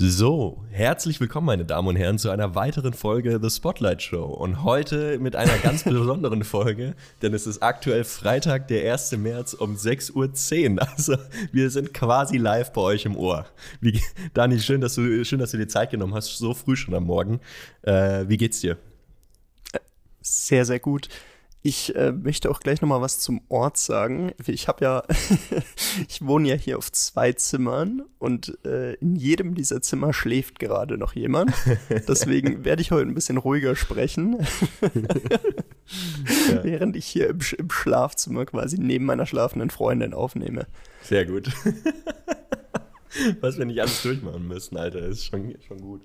So, herzlich willkommen, meine Damen und Herren, zu einer weiteren Folge The Spotlight Show. Und heute mit einer ganz besonderen Folge, denn es ist aktuell Freitag, der 1. März um 6.10 Uhr. Also, wir sind quasi live bei euch im Ohr. Wie, Dani, schön dass, du, schön, dass du dir Zeit genommen hast, so früh schon am Morgen. Äh, wie geht's dir? Sehr, sehr gut. Ich äh, möchte auch gleich noch mal was zum Ort sagen. Ich habe ja, ich wohne ja hier auf zwei Zimmern und äh, in jedem dieser Zimmer schläft gerade noch jemand. Deswegen werde ich heute ein bisschen ruhiger sprechen, ja. während ich hier im, im, Schlafzimmer quasi neben meiner schlafenden Freundin aufnehme. Sehr gut. was wir nicht alles durchmachen müssen, Alter, ist schon, schon gut.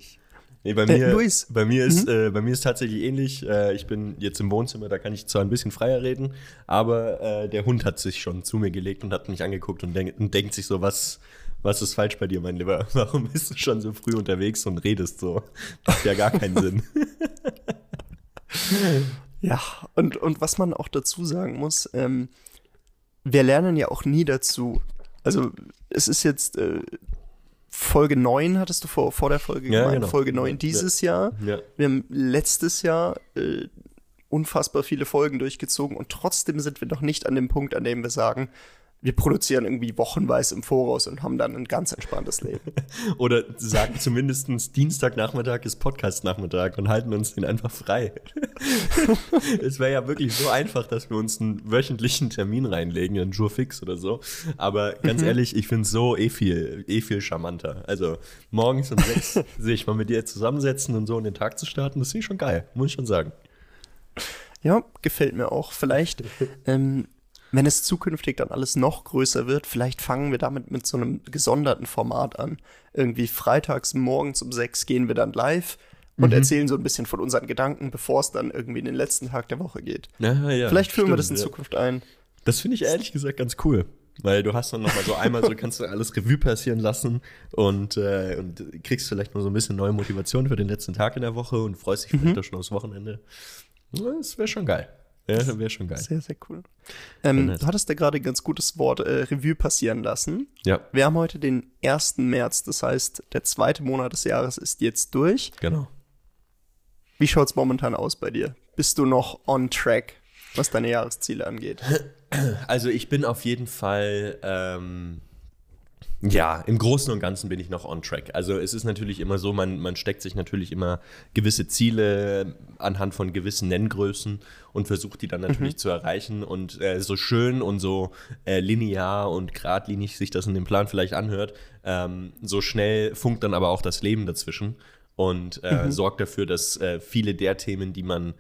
Nee, bei äh, mir, äh, bei mir ist, mhm. äh, bei mir ist tatsächlich ähnlich. Äh, ich bin jetzt im Wohnzimmer, da kann ich zwar ein bisschen freier reden, aber äh, der Hund hat sich schon zu mir gelegt und hat mich angeguckt und, denk, und denkt sich so, was, was ist falsch bei dir, mein Lieber? Warum bist du schon so früh unterwegs und redest so? Macht ja gar keinen Sinn. ja, und, und was man auch dazu sagen muss, ähm, wir lernen ja auch nie dazu. Also es ist jetzt, äh, Folge 9 hattest du vor, vor der Folge ja, gemeint, genau. Folge 9 dieses ja. Jahr. Ja. Wir haben letztes Jahr äh, unfassbar viele Folgen durchgezogen und trotzdem sind wir noch nicht an dem Punkt, an dem wir sagen, wir produzieren irgendwie wochenweise im Voraus und haben dann ein ganz entspanntes Leben. Oder sagen zumindest Dienstagnachmittag ist Podcastnachmittag und halten uns den einfach frei. es wäre ja wirklich so einfach, dass wir uns einen wöchentlichen Termin reinlegen, einen Jour fix oder so. Aber ganz mhm. ehrlich, ich finde es so eh viel, eh viel charmanter. Also morgens um sechs sich mal mit dir zusammensetzen und so in den Tag zu starten, das ist schon geil, muss ich schon sagen. Ja, gefällt mir auch. Vielleicht ähm, wenn es zukünftig dann alles noch größer wird, vielleicht fangen wir damit mit so einem gesonderten Format an. Irgendwie freitags morgens um sechs gehen wir dann live und mhm. erzählen so ein bisschen von unseren Gedanken, bevor es dann irgendwie in den letzten Tag der Woche geht. Ja, ja, vielleicht führen stimmt, wir das in ja. Zukunft ein. Das finde ich ehrlich gesagt ganz cool. Weil du hast dann nochmal so einmal so, kannst du alles Revue passieren lassen und, äh, und kriegst vielleicht mal so ein bisschen neue Motivation für den letzten Tag in der Woche und freust dich vielleicht mhm. auch schon aufs Wochenende. Das wäre schon geil. Ja, wäre schon geil. Sehr, sehr cool. Ähm, du hattest da gerade ein ganz gutes Wort äh, Revue passieren lassen. Ja. Wir haben heute den 1. März, das heißt, der zweite Monat des Jahres ist jetzt durch. Genau. Wie schaut's momentan aus bei dir? Bist du noch on track, was deine Jahresziele angeht? Also ich bin auf jeden Fall ähm, ja, im Großen und Ganzen bin ich noch on track. Also es ist natürlich immer so, man, man steckt sich natürlich immer gewisse Ziele anhand von gewissen Nenngrößen und versucht die dann natürlich mhm. zu erreichen. Und äh, so schön und so äh, linear und geradlinig sich das in dem Plan vielleicht anhört, ähm, so schnell funkt dann aber auch das Leben dazwischen und äh, mhm. sorgt dafür, dass äh, viele der Themen, die man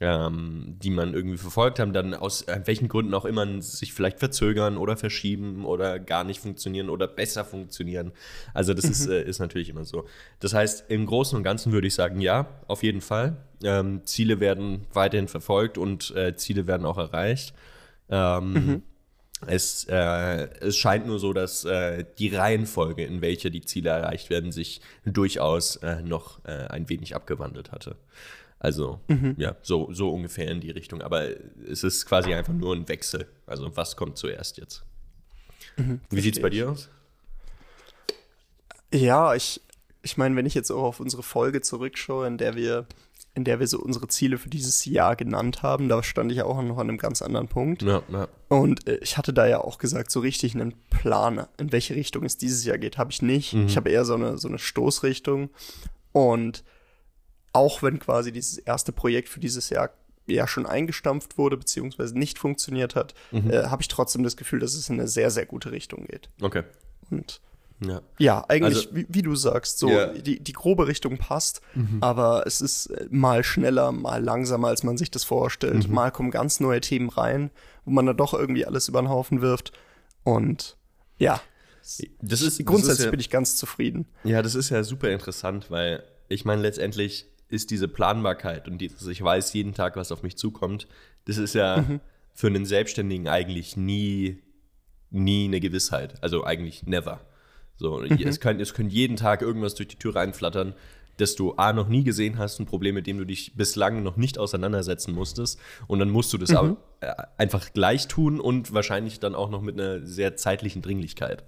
ähm, die man irgendwie verfolgt haben, dann aus welchen Gründen auch immer sich vielleicht verzögern oder verschieben oder gar nicht funktionieren oder besser funktionieren. Also das mhm. ist, äh, ist natürlich immer so. Das heißt, im Großen und Ganzen würde ich sagen, ja, auf jeden Fall. Ähm, Ziele werden weiterhin verfolgt und äh, Ziele werden auch erreicht. Ähm, mhm. Es, äh, es scheint nur so, dass äh, die Reihenfolge, in welcher die Ziele erreicht werden, sich durchaus äh, noch äh, ein wenig abgewandelt hatte. Also, mhm. ja, so, so ungefähr in die Richtung. Aber es ist quasi einfach nur ein Wechsel. Also, was kommt zuerst jetzt? Mhm, Wie sieht es bei dir aus? Ja, ich, ich meine, wenn ich jetzt auch auf unsere Folge zurückschaue, in der wir, in der wir so unsere Ziele für dieses Jahr genannt haben, da stand ich auch noch an einem ganz anderen Punkt. Ja, ja. Und äh, ich hatte da ja auch gesagt, so richtig einen Plan, in welche Richtung es dieses Jahr geht, habe ich nicht. Mhm. Ich habe eher so eine, so eine Stoßrichtung. Und auch wenn quasi dieses erste Projekt für dieses Jahr ja schon eingestampft wurde, beziehungsweise nicht funktioniert hat, mhm. äh, habe ich trotzdem das Gefühl, dass es in eine sehr, sehr gute Richtung geht. Okay. Und ja, ja eigentlich, also, wie, wie, du sagst, so yeah. die, die grobe Richtung passt, mhm. aber es ist äh, mal schneller, mal langsamer, als man sich das vorstellt. Mhm. Mal kommen ganz neue Themen rein, wo man dann doch irgendwie alles über den Haufen wirft. Und ja, das ist grundsätzlich das ist ja, bin ich ganz zufrieden. Ja, das ist ja super interessant, weil ich meine letztendlich ist diese Planbarkeit und dieses, ich weiß jeden Tag, was auf mich zukommt, das ist ja mhm. für einen Selbstständigen eigentlich nie, nie eine Gewissheit. Also eigentlich never. So, mhm. es, kann, es können jeden Tag irgendwas durch die Tür reinflattern, das du A noch nie gesehen hast, ein Problem, mit dem du dich bislang noch nicht auseinandersetzen musstest. Und dann musst du das mhm. einfach gleich tun und wahrscheinlich dann auch noch mit einer sehr zeitlichen Dringlichkeit.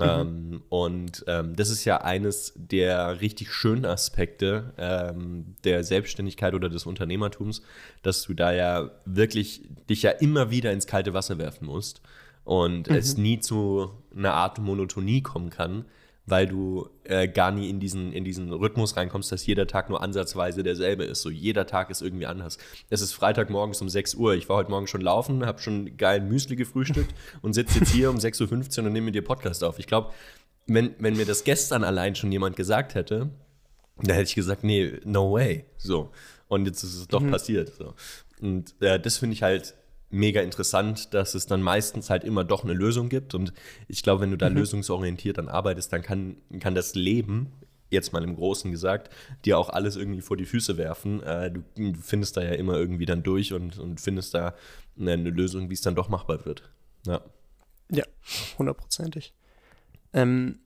Ähm, und ähm, das ist ja eines der richtig schönen Aspekte ähm, der Selbstständigkeit oder des Unternehmertums, dass du da ja wirklich dich ja immer wieder ins kalte Wasser werfen musst und es nie zu einer Art Monotonie kommen kann, weil du äh, gar nie in diesen, in diesen Rhythmus reinkommst, dass jeder Tag nur ansatzweise derselbe ist. So jeder Tag ist irgendwie anders. Es ist Freitagmorgens um 6 Uhr. Ich war heute Morgen schon laufen, habe schon geilen Müsli gefrühstückt und sitze jetzt hier um 6.15 Uhr und nehme mit dir Podcast auf. Ich glaube, wenn, wenn mir das gestern allein schon jemand gesagt hätte, dann hätte ich gesagt, nee, no way. So. Und jetzt ist es doch passiert. So. Und äh, das finde ich halt mega interessant, dass es dann meistens halt immer doch eine Lösung gibt. Und ich glaube, wenn du da lösungsorientiert dann arbeitest, dann kann, kann das Leben, jetzt mal im Großen gesagt, dir auch alles irgendwie vor die Füße werfen. Äh, du, findest da ja immer irgendwie dann durch und, und findest da eine, eine Lösung, wie es dann doch machbar wird. Ja. Ja, hundertprozentig. Ähm,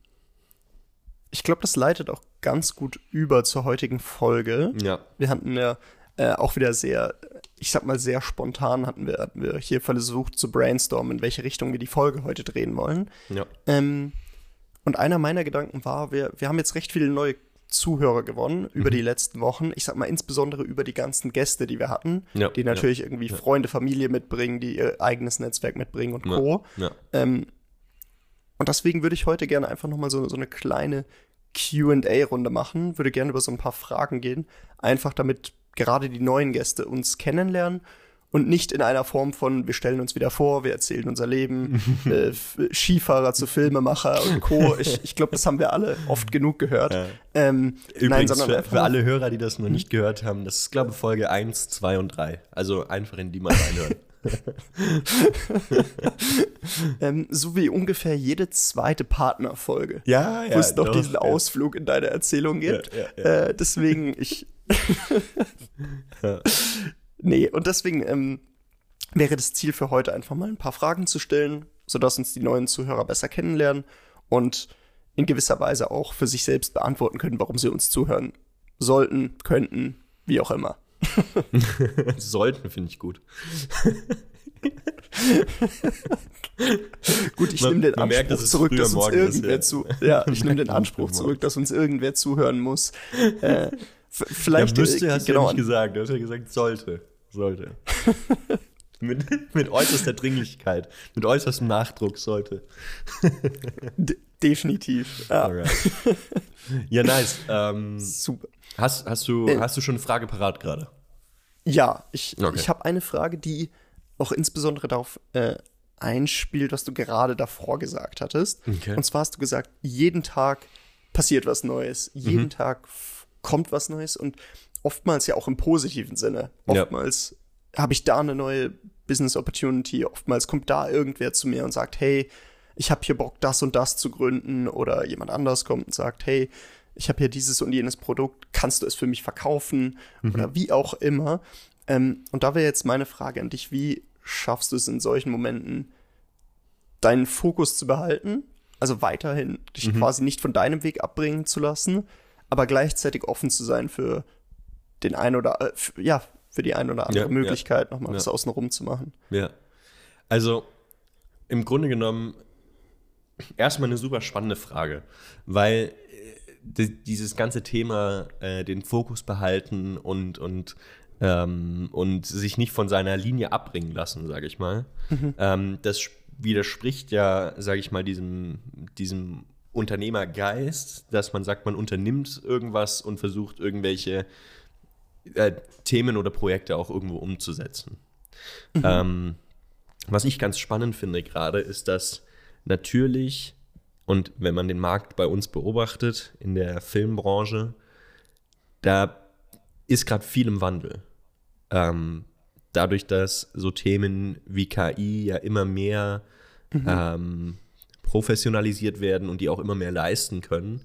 ich glaube, das leitet auch ganz gut über zur heutigen Folge. Ja. Wir hatten ja äh, auch wieder sehr, ich sag mal, sehr spontan hatten wir, hatten wir hier versucht zu brainstormen, in welche Richtung wir die Folge heute drehen wollen. Ja. Ähm, und einer meiner Gedanken war, wir, wir haben jetzt recht viele neue Zuhörer gewonnen über die letzten Wochen. Ich sag mal insbesondere über die ganzen Gäste, die wir hatten, Ja, die natürlich irgendwie ja. Freunde, Familie mitbringen, die ihr eigenes Netzwerk mitbringen und Co. Ja. Ähm, und deswegen würde ich heute gerne einfach nochmal so, so eine kleine QA-Runde machen, würde gerne über so ein paar Fragen gehen, einfach damit gerade die neuen Gäste uns kennenlernen und nicht in einer Form von, wir stellen uns wieder vor, wir erzählen unser Leben, äh, Skifahrer zu Filmemacher und Co. Ich, ich glaube, das haben wir alle oft genug gehört. Ja. Ähm, Übrigens, nein, sondern für, für alle Hörer, die das noch nicht gehört haben, das ist, glaube ich, Folge 1, 2 und 3. Also einfach in die mal reinhören. ähm, so wie ungefähr jede zweite Partnerfolge. ja, wo es noch diesen Ausflug in deine Erzählung gibt. Ja, ja, Äh, deswegen, ich. nee, und deswegen ähm, wäre das Ziel für heute einfach mal ein paar Fragen zu stellen, sodass uns die neuen Zuhörer besser kennenlernen und in gewisser Weise auch für sich selbst beantworten können, warum sie uns zuhören sollten, könnten, wie auch immer. Sollten, finde ich gut. Gut, ich nehme den man Anspruch merkt, dass zurück, dass uns morgen ist, irgendwer ja. zu. Ja, ich nehme den Anspruch zurück, dass uns irgendwer zuhören muss. Äh, f- Ja, vielleicht müsste äh, hast du genau ja nicht gesagt. Du hast ja gesagt, sollte. Sollte. mit, mit äußerster Dringlichkeit. Mit äußerstem Nachdruck sollte. Definitiv. Ja, Alright. Ja, nice. Ähm, super. hast, hast, du, Äh. hast du schon eine Frage parat gerade? Ja, ich, Okay. ich habe eine Frage, die auch insbesondere darauf äh, einspielt, was du gerade davor gesagt hattest. Okay. Und zwar hast du gesagt, jeden Tag passiert was Neues, jeden Mhm. Tag kommt was Neues und oftmals ja auch im positiven Sinne. Ja. Oftmals habe ich da eine neue Business Opportunity, oftmals kommt da irgendwer zu mir und sagt, hey, ich habe hier Bock, das und das zu gründen oder jemand anders kommt und sagt, hey, ich habe hier dieses und jenes Produkt, kannst du es für mich verkaufen oder wie auch immer. Ähm, und da wäre jetzt meine Frage an dich, wie schaffst du es in solchen Momenten, deinen Fokus zu behalten, also weiterhin dich quasi nicht von deinem Weg abbringen zu lassen, aber gleichzeitig offen zu sein für den ein oder äh, f- ja, für die ein oder andere Ja, ja. Möglichkeit, nochmal Ja. was außenrum zu machen. Ja. Also, im Grunde genommen, erstmal eine super spannende Frage, weil äh, di- dieses ganze Thema, äh, den Fokus behalten und, und, ähm, und sich nicht von seiner Linie abbringen lassen, sage ich mal, ähm, das widerspricht ja, sage ich mal, diesem, diesem Unternehmergeist, dass man sagt, man unternimmt irgendwas und versucht irgendwelche äh, Themen oder Projekte auch irgendwo umzusetzen. Ähm, was ich ganz spannend finde gerade, ist, dass natürlich, und wenn man den Markt bei uns beobachtet, in der Filmbranche, da ist gerade viel im Wandel. Ähm, dadurch, dass so Themen wie KI ja immer mehr ähm, professionalisiert werden und die auch immer mehr leisten können.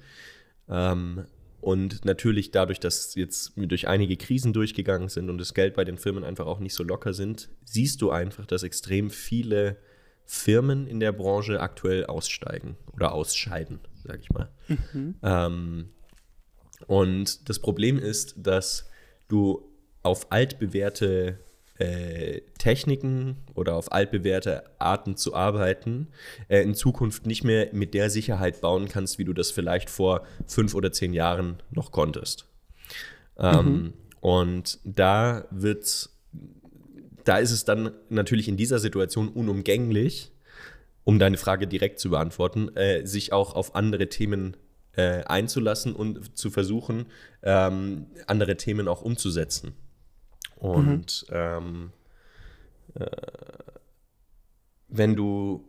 Ähm, und natürlich dadurch, dass jetzt durch einige Krisen durchgegangen sind und das Geld bei den Firmen einfach auch nicht so locker sind, siehst du einfach, dass extrem viele Firmen in der Branche aktuell aussteigen oder ausscheiden, sage ich mal. Ähm, und das Problem ist, dass du auf altbewährte äh, Techniken oder auf altbewährte Arten zu arbeiten, äh, in Zukunft nicht mehr mit der Sicherheit bauen kannst, wie du das vielleicht vor fünf oder zehn Jahren noch konntest. Ähm, mhm. Und da wird, da ist es dann natürlich in dieser Situation unumgänglich, um deine Frage direkt zu beantworten, äh, sich auch auf andere Themen äh, einzulassen und zu versuchen, ähm, andere Themen auch umzusetzen. Und mhm. ähm, äh, wenn du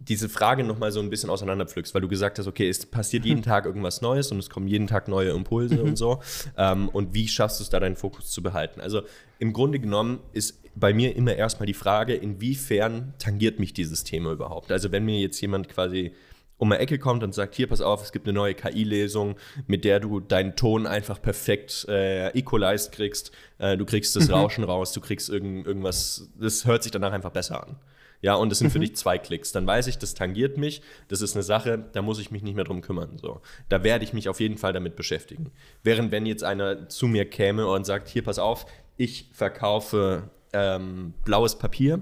diese Frage nochmal so ein bisschen auseinanderpflückst, weil du gesagt hast, okay, es passiert jeden. Tag irgendwas Neues und es kommen jeden Tag neue Impulse mhm. und so. Ähm, und wie schaffst du es da, deinen Fokus zu behalten? Also im Grunde genommen ist bei mir immer erstmal die Frage, inwiefern tangiert mich dieses Thema überhaupt? Also wenn mir jetzt jemand quasi um eine Ecke kommt und sagt, hier, pass auf, es gibt eine neue KI-Lesung, mit der du deinen Ton einfach perfekt äh, equalized kriegst, äh, du kriegst das mhm. Rauschen raus, du kriegst irgend, irgendwas, das hört sich danach einfach besser an. Ja, und es sind mhm. für dich zwei Klicks. Dann weiß ich, das tangiert mich, das ist eine Sache, da muss ich mich nicht mehr drum kümmern. So. Da werde ich mich auf jeden Fall damit beschäftigen. Während wenn jetzt einer zu mir käme und sagt, hier, pass auf, ich verkaufe ähm, blaues Papier,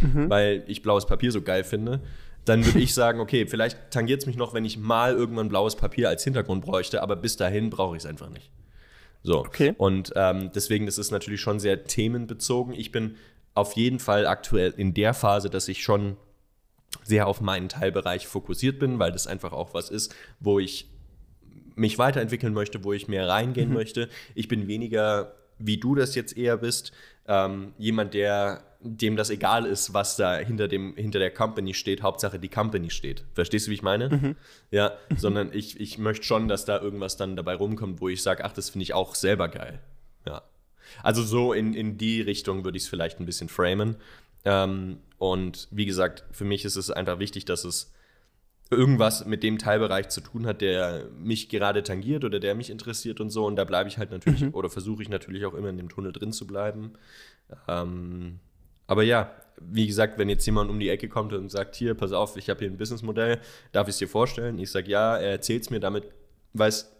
mhm. weil ich blaues Papier so geil finde, dann würde ich sagen, okay, vielleicht tangiert es mich noch, wenn ich mal irgendwann blaues Papier als Hintergrund bräuchte, aber bis dahin brauche ich es einfach nicht. So. Okay. Und ähm, deswegen ist es natürlich schon sehr themenbezogen. Ich bin auf jeden Fall aktuell in der Phase, dass ich schon sehr auf meinen Teilbereich fokussiert bin, weil das einfach auch was ist, wo ich mich weiterentwickeln möchte, wo ich mehr reingehen mhm. möchte. Ich bin weniger, wie du das jetzt eher bist, ähm, jemand, der dem das egal ist, was da hinter, dem, hinter der Company steht. Hauptsache die Company steht. Verstehst du, wie ich meine? Mhm. Ja, mhm. sondern ich, ich möchte schon, dass da irgendwas dann dabei rumkommt, wo ich sage, ach, das finde ich auch selber geil. Also so in, in die Richtung würde ich es vielleicht ein bisschen framen. Ähm, und wie gesagt, für mich ist es einfach wichtig, dass es irgendwas mit dem Teilbereich zu tun hat, der mich gerade tangiert oder der mich interessiert und so. Und da bleibe ich halt natürlich mhm. oder versuche ich natürlich auch immer in dem Tunnel drin zu bleiben. Ähm, aber ja, wie gesagt, wenn jetzt jemand um die Ecke kommt und sagt, hier, pass auf, ich habe hier ein Businessmodell, darf ich es dir vorstellen? Ich sage, ja, er erzählt es mir, damit weiß,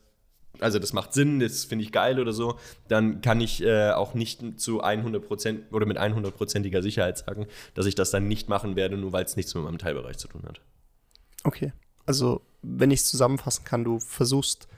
also das macht Sinn, das finde ich geil oder so, dann kann ich äh, auch nicht zu 100% oder mit 100%iger Sicherheit sagen, dass ich das dann nicht machen werde, nur weil es nichts mit meinem Teilbereich zu tun hat. Okay, also wenn ich es zusammenfassen kann, du versuchst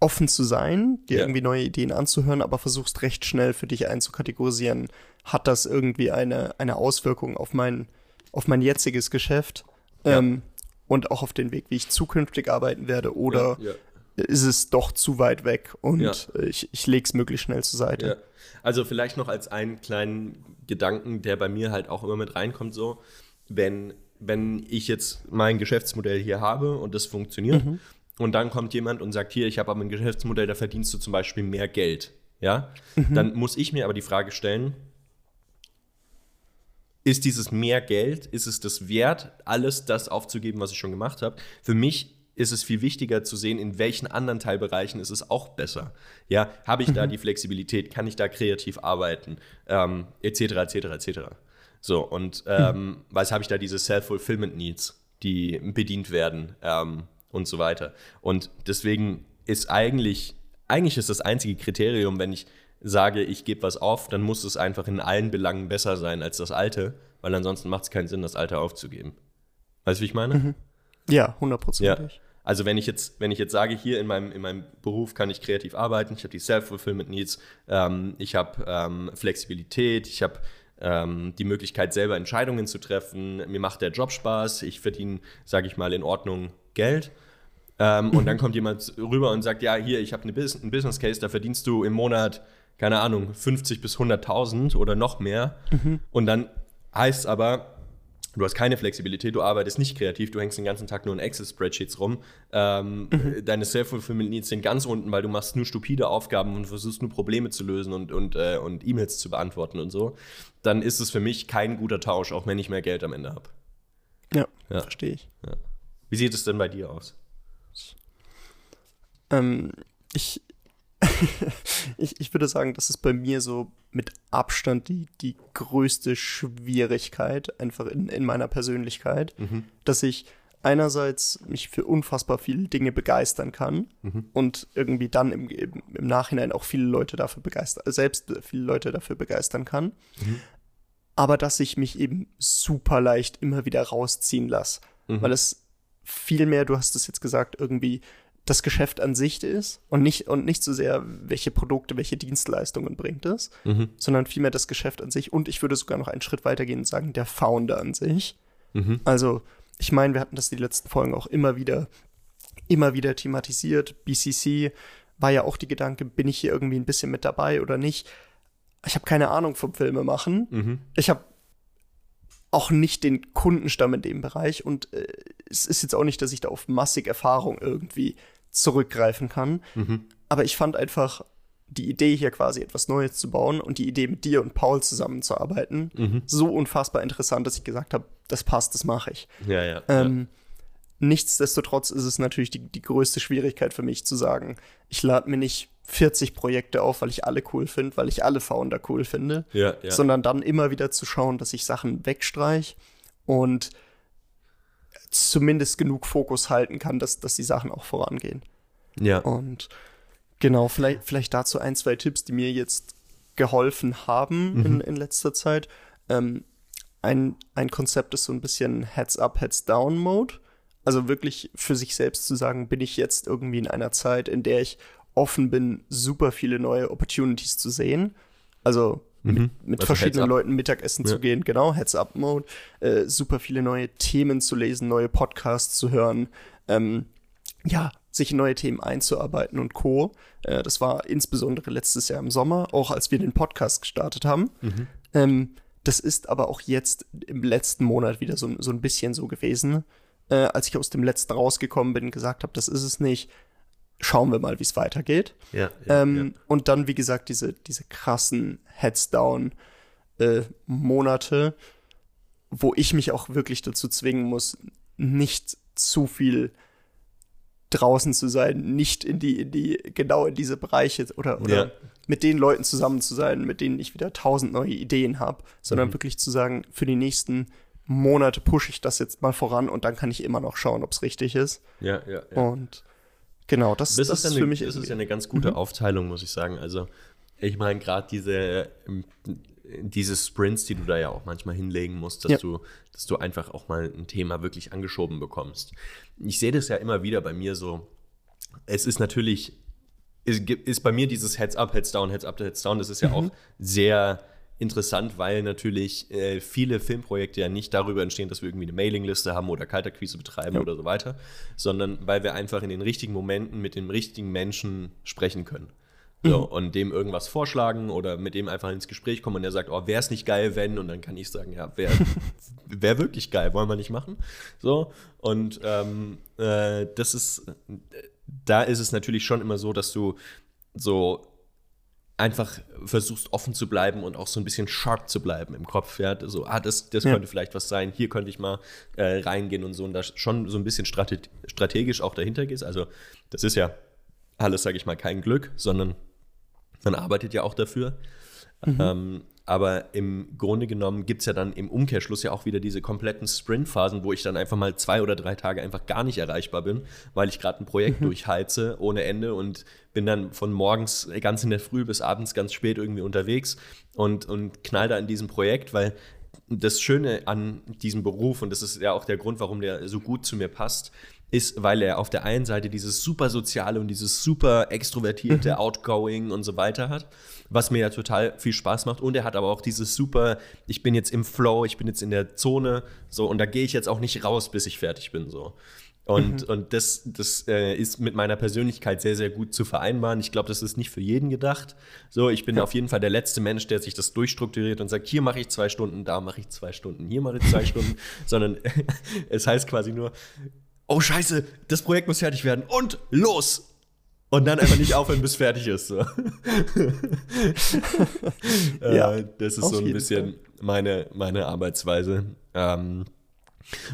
offen zu sein, dir ja. irgendwie neue Ideen anzuhören, aber versuchst recht schnell für dich einzukategorisieren, hat das irgendwie eine, eine Auswirkung auf mein, auf mein jetziges Geschäft ja. ähm, und auch auf den Weg, wie ich zukünftig arbeiten werde oder ja, ist es doch zu weit weg und ich, ich lege es möglichst schnell zur Seite. Also vielleicht noch als einen kleinen Gedanken, der bei mir halt auch immer mit reinkommt, so, wenn, wenn ich jetzt mein Geschäftsmodell hier habe und das funktioniert, mhm und dann kommt jemand und sagt, hier, ich habe aber ein Geschäftsmodell, da verdienst du zum Beispiel mehr Geld. Ja, mhm. dann muss ich mir aber die Frage stellen, ist dieses mehr Geld, ist es das wert, alles das aufzugeben, was ich schon gemacht habe? Für mich ist es viel wichtiger zu sehen, in welchen anderen Teilbereichen ist es auch besser. Ja, habe ich da mhm. die Flexibilität, kann ich da kreativ arbeiten, ähm, etc., etc., etc. So, und ähm, mhm. was habe ich da diese Self-Fulfillment Needs, die bedient werden? Ähm, und so weiter. Und deswegen ist eigentlich, eigentlich ist das einzige Kriterium, wenn ich sage, ich gebe was auf, dann muss es einfach in allen Belangen besser sein als das alte, weil ansonsten macht es keinen Sinn, das alte aufzugeben. Weißt du, wie ich meine? Mhm. Ja, hundertprozentig. Ja. Also wenn ich jetzt, wenn ich jetzt sage, hier in meinem, in meinem Beruf kann ich kreativ arbeiten, ich habe die Self-Fulfillment Needs, ähm, ich habe ähm, Flexibilität, ich habe ähm, die Möglichkeit, selber Entscheidungen zu treffen, mir macht der Job Spaß, ich verdiene, sage ich mal, in Ordnung Geld ähm, und dann kommt jemand rüber und sagt, ja, hier, ich habe eine Bus einen Business Case, da verdienst du im Monat, keine Ahnung, 50 bis 100.000 oder noch mehr. Mhm. Und dann heißt es aber, du hast keine Flexibilität, du arbeitest nicht kreativ, du hängst den ganzen Tag nur in Excel-Spreadsheets rum. Ähm, mhm. Deine Self-Fulfillment Needs sind ganz unten, weil du machst nur stupide Aufgaben und versuchst nur Probleme zu lösen und, und, äh, und E-Mails zu beantworten und so. Dann ist es für mich kein guter Tausch, auch wenn ich mehr Geld am Ende habe. Ja, ja, verstehe ich. Ja. Wie sieht es denn bei dir aus? Ähm, ich, ich, ich würde sagen, das ist bei mir so mit Abstand die, die größte Schwierigkeit, einfach in, in meiner Persönlichkeit, mhm. dass ich einerseits mich für unfassbar viele Dinge begeistern kann Mhm. und irgendwie dann im, im, im Nachhinein auch viele Leute dafür begeistern, selbst viele Leute dafür begeistern kann. Mhm. Aber dass ich mich eben super leicht immer wieder rausziehen lasse, Mhm. weil es viel mehr, du hast es jetzt gesagt, irgendwie das Geschäft an sich ist und nicht, und nicht so sehr, welche Produkte, welche Dienstleistungen bringt es, Mhm. sondern vielmehr das Geschäft an sich. Und ich würde sogar noch einen Schritt weitergehen und sagen, der Founder an sich. Mhm. Also, ich meine, wir hatten das die letzten Folgen auch immer wieder, immer wieder thematisiert. BCC war ja auch die Gedanke, bin ich hier irgendwie ein bisschen mit dabei oder nicht? Ich habe keine Ahnung vom Filme machen. Mhm. Ich habe auch nicht den Kundenstamm in dem Bereich und äh, es ist jetzt auch nicht, dass ich da auf massig Erfahrung irgendwie zurückgreifen kann. Mhm. Aber ich fand einfach die Idee hier quasi etwas Neues zu bauen und die Idee mit dir und Paul zusammenzuarbeiten Mhm. so unfassbar interessant, dass ich gesagt habe, das passt, das mache ich. Ja, ja. Ähm, Nichtsdestotrotz ist es natürlich die, die größte Schwierigkeit für mich zu sagen, ich lade mir nicht 40 Projekte auf, weil ich alle cool finde, weil ich alle Founder cool finde, ja, ja. sondern dann immer wieder zu schauen, dass ich Sachen wegstreich und zumindest genug Fokus halten kann, dass, dass die Sachen auch vorangehen. ja. Und genau, vielleicht, vielleicht dazu ein, zwei Tipps, die mir jetzt geholfen haben Mhm. in, in letzter Zeit. Ähm, ein, ein Konzept ist so ein bisschen Heads-up, Heads-down-Mode. Also wirklich für sich selbst zu sagen, bin ich jetzt irgendwie in einer Zeit, in der ich offen bin, super viele neue Opportunities zu sehen. Also Mhm. mit Also verschiedenen. Leuten Mittagessen zu Ja. gehen, genau, Heads-up-Mode, äh, super viele neue Themen zu lesen, neue Podcasts zu hören, ähm, ja, sich in neue Themen einzuarbeiten und Co. Äh, das war insbesondere letztes Jahr im Sommer, auch als wir den Podcast gestartet haben. Mhm. Ähm, das ist aber auch jetzt im letzten Monat wieder so, so ein bisschen so gewesen, äh, als ich aus dem letzten rausgekommen bin und gesagt habe, das ist es nicht. Schauen wir mal, wie es weitergeht. Ja, ja, Ähm, Und dann, wie gesagt, diese, diese krassen Heads-Down-Monate, wo ich mich auch wirklich dazu zwingen muss, nicht zu viel draußen zu sein, nicht in die, in die, genau in diese Bereiche oder, oder Ja. mit den Leuten zusammen zu sein, mit denen ich wieder tausend neue Ideen habe, sondern Mhm. wirklich zu sagen, für die nächsten Monate pushe ich das jetzt mal voran und dann kann ich immer noch schauen, ob es richtig ist. ja, ja, ja. Und genau, das, Das, das ist, eine, für mich das ist ja eine ganz gute Mhm. Aufteilung, muss ich sagen. Also, ich meine, gerade diese, ähm, diese Sprints, die du da ja auch manchmal hinlegen musst, dass, Ja. du, dass du einfach auch mal ein Thema wirklich angeschoben bekommst. Ich sehe das ja immer wieder bei mir so. Es ist natürlich, ist, ist bei mir dieses Heads up, Heads down, Heads up, Heads down, das ist ja auch sehr interessant, weil natürlich äh, viele Filmprojekte ja nicht darüber entstehen, dass wir irgendwie eine Mailingliste haben oder Kalterquise betreiben Ja. oder so weiter, sondern weil wir einfach in den richtigen Momenten mit dem richtigen Menschen sprechen können. So, und dem irgendwas vorschlagen oder mit dem einfach ins Gespräch kommen und der sagt, oh, wäre es nicht geil, wenn? Und dann kann ich sagen, ja, wäre wär wirklich geil, wollen wir nicht machen. So, und ähm, äh, das ist, da ist es natürlich schon immer so, dass du so einfach versuchst offen zu bleiben und auch so ein bisschen sharp zu bleiben im Kopf. Ja, so, ah, das, das Ja. könnte vielleicht was sein, hier könnte ich mal äh, reingehen und so und da schon so ein bisschen strate strategisch auch dahinter gehst. Also, das ist ja alles, sage ich mal, kein Glück, sondern man arbeitet ja auch dafür. Ähm, aber im Grunde genommen gibt es ja dann im Umkehrschluss ja auch wieder diese kompletten Sprintphasen, wo ich dann einfach mal zwei oder drei Tage einfach gar nicht erreichbar bin, weil ich gerade ein Projekt durchheize ohne Ende und bin dann von morgens ganz in der Früh bis abends ganz spät irgendwie unterwegs und, und knall da in diesem Projekt, weil das Schöne an diesem Beruf, und das ist ja auch der Grund, warum der so gut zu mir passt, ist, weil er auf der einen Seite dieses super soziale und dieses super extrovertierte, outgoing und so weiter hat, was mir ja total viel Spaß macht. Und er hat aber auch dieses super, ich bin jetzt im Flow, ich bin jetzt in der Zone, so, und da gehe ich jetzt auch nicht raus, bis ich fertig bin, so. Und, und das, das äh, ist mit meiner Persönlichkeit sehr, sehr gut zu vereinbaren. Ich glaube, das ist nicht für jeden gedacht. So, ich bin auf jeden Fall der letzte Mensch, der sich das durchstrukturiert und sagt, hier mache ich zwei Stunden, da mache ich zwei Stunden, hier mache ich zwei Stunden, sondern es heißt quasi nur, oh Scheiße, das Projekt muss fertig werden und los! Und dann einfach nicht aufhören, bis fertig ist. So. Ja, äh, das ist so ein bisschen meine, meine Arbeitsweise. Ähm,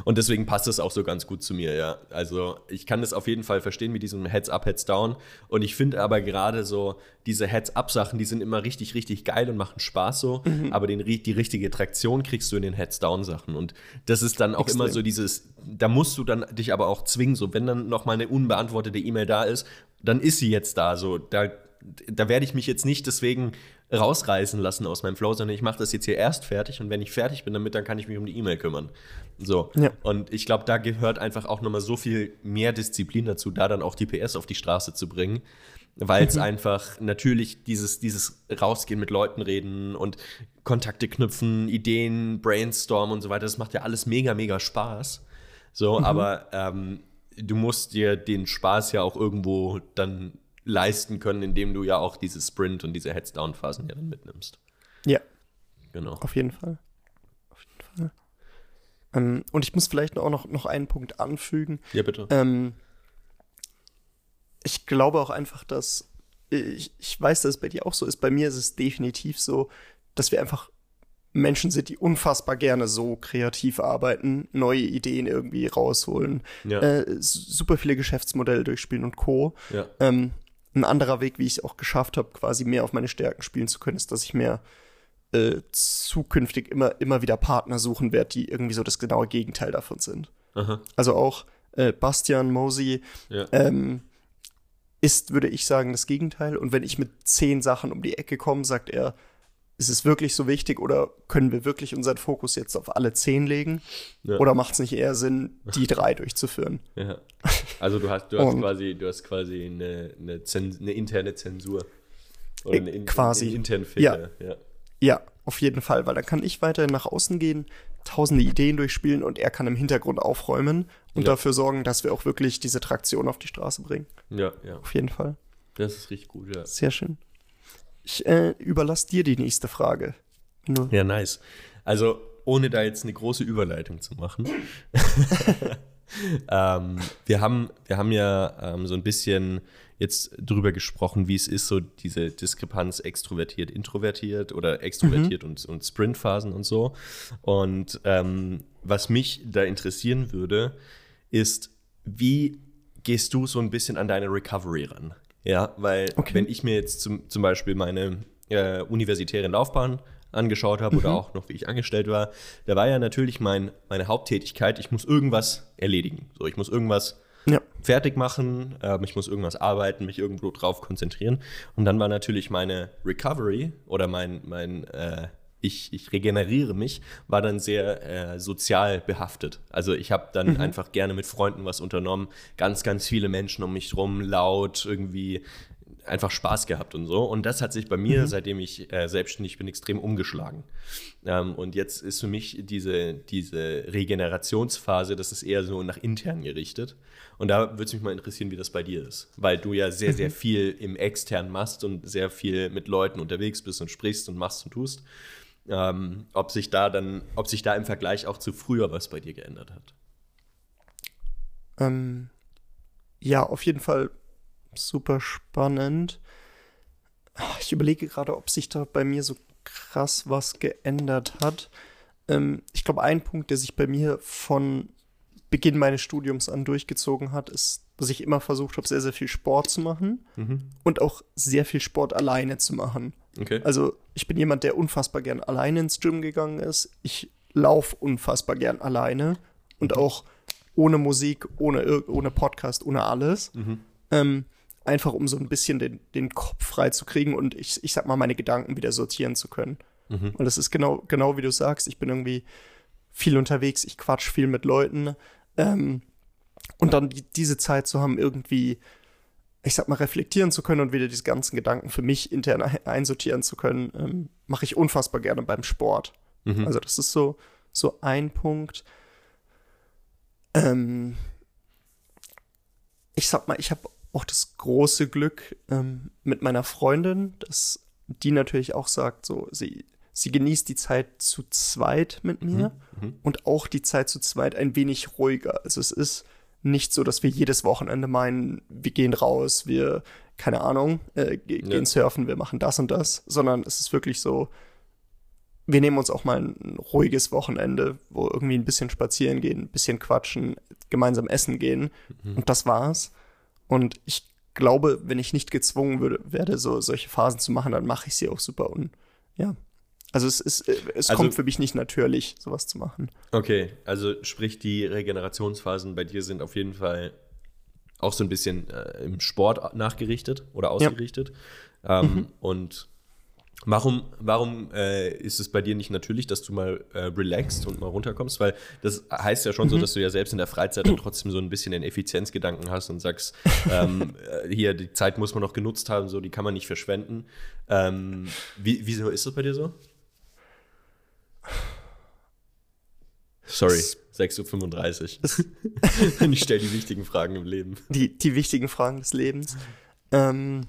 Und deswegen passt das auch so ganz gut zu mir, ja. Also ich kann das auf jeden Fall verstehen mit diesem Heads-up, Heads-down. Und ich finde aber gerade so diese Heads-up-Sachen, die sind immer richtig, richtig geil und machen Spaß so. Mhm. Aber den, die richtige Traktion kriegst du in den Heads-down-Sachen. Und das ist dann auch Extrem. immer so dieses, da musst du dann dich aber auch zwingen, so wenn dann noch mal eine unbeantwortete E-Mail da ist, dann ist sie jetzt da, so da da werde ich mich jetzt nicht deswegen rausreißen lassen aus meinem Flow, sondern ich mache das jetzt hier erst fertig und wenn ich fertig bin damit, dann kann ich mich um die E-Mail kümmern. So. Ja. Und ich glaube, da gehört einfach auch nochmal so viel mehr Disziplin dazu, da dann auch die PS auf die Straße zu bringen, weil es mhm. einfach natürlich dieses, dieses Rausgehen mit Leuten reden und Kontakte knüpfen, Ideen, Brainstorm und so weiter, das macht ja alles mega, mega Spaß. So, mhm. aber ähm, du musst dir den Spaß ja auch irgendwo dann leisten können, indem du ja auch diese Sprint und diese Heads-Down-Phasen ja dann mitnimmst. Ja. Genau. Auf jeden Fall. Auf jeden Fall. Ähm, und ich muss vielleicht auch noch, noch einen Punkt anfügen. Ja, bitte. Ähm, ich glaube auch einfach, dass ich, ich weiß, dass es bei dir auch so ist. Bei mir ist es definitiv so, dass wir einfach Menschen sind, die unfassbar gerne so kreativ arbeiten, neue Ideen irgendwie rausholen, ja. äh, super viele Geschäftsmodelle durchspielen und Co. Ja. Ähm, ein anderer Weg, wie ich es auch geschafft habe, quasi mehr auf meine Stärken spielen zu können, ist, dass ich mehr äh, zukünftig immer, immer wieder Partner suchen werde, die irgendwie so das genaue Gegenteil davon sind. Aha. Also auch äh, Bastian Mosi ja. ähm, ist, würde ich sagen, das Gegenteil. Und wenn ich mit zehn Sachen um die Ecke komme, sagt er, ist es wirklich so wichtig oder können wir wirklich unseren Fokus jetzt auf alle zehn legen? Ja. Oder macht es nicht eher Sinn, die drei durchzuführen? Ja. Also du hast, du hast quasi, du hast quasi eine, eine, eine interne Zensur. Oder eine in, quasi. Einen internen Filter. Ja. ja. ja, auf jeden Fall, weil dann kann ich weiterhin nach außen gehen, tausende Ideen durchspielen und er kann im Hintergrund aufräumen und dafür sorgen, dass wir auch wirklich diese Traktion auf die Straße bringen. Ja, ja. Auf jeden Fall. Das ist richtig gut, ja. Sehr schön. Ich äh, überlasse dir die nächste Frage. Nur. Ja, nice. Also, ohne da jetzt eine große Überleitung zu machen. ähm, wir, haben, wir haben ja ähm, so ein bisschen jetzt drüber gesprochen, wie es ist, so diese Diskrepanz extrovertiert, introvertiert oder extrovertiert mhm. und, und Sprintphasen und so. Und ähm, was mich da interessieren würde, ist, wie gehst du so ein bisschen an deine Recovery ran? Ja, weil okay. wenn ich mir jetzt zum, zum Beispiel meine äh, universitäre Laufbahn angeschaut habe mhm. oder auch noch wie ich angestellt war, da war ja natürlich mein, meine Haupttätigkeit, ich muss irgendwas erledigen. So, ich muss irgendwas ja. fertig machen, äh, ich muss irgendwas arbeiten, mich irgendwo drauf konzentrieren. Und dann war natürlich meine Recovery oder mein, mein äh, ich, ich regeneriere mich, war dann sehr äh, sozial behaftet. Also ich habe dann mhm. einfach gerne mit Freunden was unternommen, ganz, ganz viele Menschen um mich rum, laut, irgendwie einfach Spaß gehabt und so. Und das hat sich bei mir, mhm. seitdem ich äh, selbstständig bin, extrem umgeschlagen. Ähm, und jetzt ist für mich diese, diese Regenerationsphase, das ist eher so nach intern gerichtet. Und da würde es mich mal interessieren, wie das bei dir ist. Weil du ja sehr, sehr mhm. viel im Extern machst und sehr viel mit Leuten unterwegs bist und sprichst und machst und tust ähm, ob sich da dann, ob sich da im Vergleich auch zu früher was bei dir geändert hat. Ähm, ja, auf jeden Fall super spannend. Ich überlege gerade, ob sich da bei mir so krass was geändert hat. Ähm, ich glaube, ein Punkt, der sich bei mir von Beginn meines Studiums an durchgezogen hat, ist, dass ich immer versucht habe, sehr, sehr viel Sport zu machen mhm. und auch sehr viel Sport alleine zu machen. Okay. Also ich bin jemand, der unfassbar gern alleine ins Gym gegangen ist. Ich laufe unfassbar gern alleine und mhm. auch ohne Musik, ohne, ohne Podcast, ohne alles. Mhm. Ähm, einfach um so ein bisschen den, den Kopf frei zu kriegen und ich, ich sag mal, meine Gedanken wieder sortieren zu können. Mhm. Und das ist genau, genau wie du sagst, ich bin irgendwie viel unterwegs, ich quatsch viel mit Leuten, ähm, und dann die, diese Zeit zu haben, irgendwie, ich sag mal, reflektieren zu können und wieder diese ganzen Gedanken für mich intern einsortieren zu können, ähm, mache ich unfassbar gerne beim Sport. Mhm. Also das ist so, so ein Punkt. Ähm, ich sag mal, ich habe auch das große Glück ähm, mit meiner Freundin, dass die natürlich auch sagt, so, sie sie genießt die Zeit zu zweit mit mir mhm, mhm. und auch die Zeit zu zweit ein wenig ruhiger. Also es ist nicht so, dass wir jedes Wochenende meinen, wir gehen raus, wir, keine Ahnung, äh, gehen ja. surfen, wir machen das und das, sondern es ist wirklich so, wir nehmen uns auch mal ein ruhiges Wochenende, wo irgendwie ein bisschen spazieren gehen, ein bisschen quatschen, gemeinsam essen gehen. Mhm. Und das war's. Und ich glaube, wenn ich nicht gezwungen würde, werde, so solche Phasen zu machen, dann mache ich sie auch super. Und ja. Also es ist, es also, kommt für mich nicht natürlich, sowas zu machen. Okay, also sprich, die Regenerationsphasen bei dir sind auf jeden Fall auch so ein bisschen äh, im Sport nachgerichtet oder ausgerichtet. Ja. Ähm, mhm. Und Warum, warum äh, ist es bei dir nicht natürlich, dass du mal äh, relaxst und mal runterkommst? Weil das heißt ja schon mhm. so, dass du ja selbst in der Freizeit dann trotzdem so ein bisschen den Effizienzgedanken hast und sagst, ähm, äh, hier, die Zeit muss man noch genutzt haben, so die kann man nicht verschwenden. Ähm, wie, wieso ist das bei dir so? Sorry, 6.35 Uhr. ich stelle die wichtigen Fragen im Leben. Die, die wichtigen Fragen des Lebens. Ähm,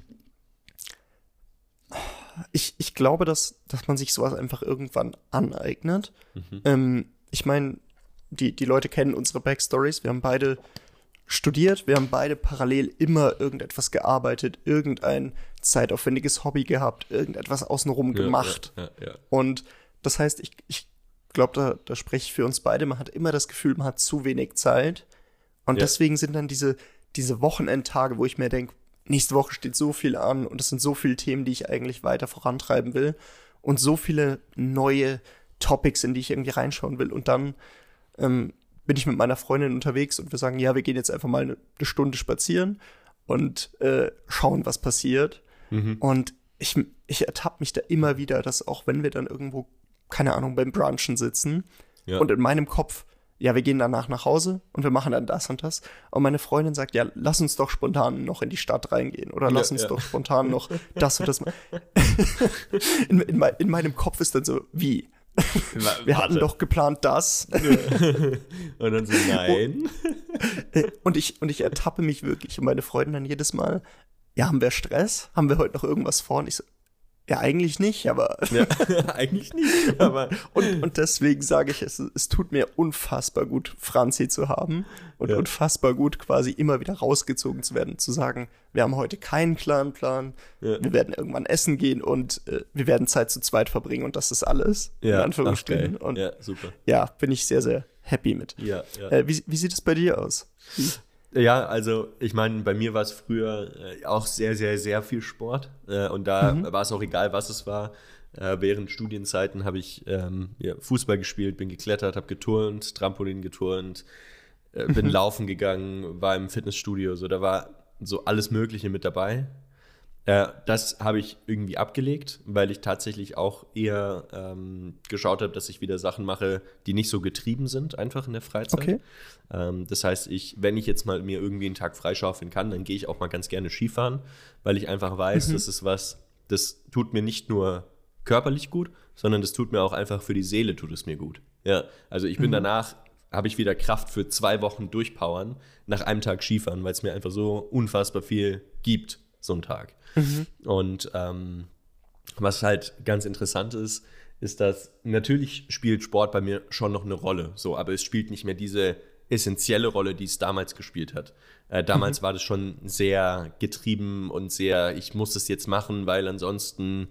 ich, ich glaube, dass, dass man sich sowas einfach irgendwann aneignet. Mhm. Ähm, ich meine, die, die Leute kennen unsere Backstories. Wir haben beide studiert, wir haben beide parallel immer irgendetwas gearbeitet, irgendein zeitaufwendiges Hobby gehabt, irgendetwas außenrum ja, gemacht. Ja, ja, Und das heißt, ich, ich glaube, da, da spreche ich für uns beide, man hat immer das Gefühl, man hat zu wenig Zeit. Und deswegen sind dann diese, diese Wochenendtage, wo ich mir denke, nächste Woche steht so viel an und es sind so viele Themen, die ich eigentlich weiter vorantreiben will und so viele neue Topics, in die ich irgendwie reinschauen will. Und dann ähm, bin ich mit meiner Freundin unterwegs und wir sagen, ja, wir gehen jetzt einfach mal eine, eine Stunde spazieren und äh, schauen, was passiert. Mhm. Und ich, ich ertappe mich da immer wieder, dass auch wenn wir dann irgendwo, keine Ahnung, beim Brunchen sitzen ja. und in meinem Kopf ja, wir gehen danach nach Hause und wir machen dann das und das. Und meine Freundin sagt, ja, lass uns doch spontan noch in die Stadt reingehen oder lass ja, uns ja. doch spontan noch das und das. in, in, in, meinem Kopf ist dann so, wie? Wir hatten doch geplant das. und dann so, nein. Und ich, und ich ertappe mich wirklich und meine Freundin dann jedes Mal, ja, haben wir Stress? Haben wir heute noch irgendwas vor? Und ich so, ja, eigentlich nicht, aber. Ja, eigentlich nicht, aber. und, und deswegen sage ich, es, es tut mir unfassbar gut, Franzi zu haben und ja. unfassbar gut, quasi immer wieder rausgezogen zu werden, zu sagen, wir haben heute keinen klaren Plan, ja. wir werden irgendwann essen gehen und äh, wir werden Zeit zu zweit verbringen und das ist alles. Ja, in Anführungsstrichen. Und ja, super. Ja, bin ich sehr, sehr happy mit. Ja, ja. Äh, wie, wie sieht es bei dir aus? Wie? Ja, also ich meine, bei mir war es früher äh, auch sehr, sehr, sehr viel Sport. Äh, und da mhm. war es auch egal, was es war. Äh, während Studienzeiten habe ich ähm, ja, Fußball gespielt, bin geklettert, habe geturnt, Trampolin geturnt, bin mhm. laufen gegangen, war im Fitnessstudio. So, da war so alles Mögliche mit dabei. Äh, das habe ich irgendwie abgelegt, weil ich tatsächlich auch eher ähm, geschaut habe, dass ich wieder Sachen mache, die nicht so getrieben sind, einfach in der Freizeit. Okay. Ähm, das heißt, ich, wenn ich jetzt mal mir irgendwie einen Tag freischaufeln kann, dann gehe ich auch mal ganz gerne Skifahren, weil ich einfach weiß, mhm. das ist was, das tut mir nicht nur körperlich gut, sondern das tut mir auch einfach für die Seele, tut es mir gut. Ja, also ich bin mhm. danach habe ich wieder Kraft für zwei Wochen durchpowern nach einem Tag Skifahren, weil es mir einfach so unfassbar viel gibt, so ein Tag. Mhm. Und ähm, was halt ganz interessant ist, ist, dass natürlich spielt Sport bei mir schon noch eine Rolle, so, aber es spielt nicht mehr diese essentielle Rolle, die es damals gespielt hat. Äh, damals mhm. war das schon sehr getrieben und sehr, ich muss das jetzt machen, weil ansonsten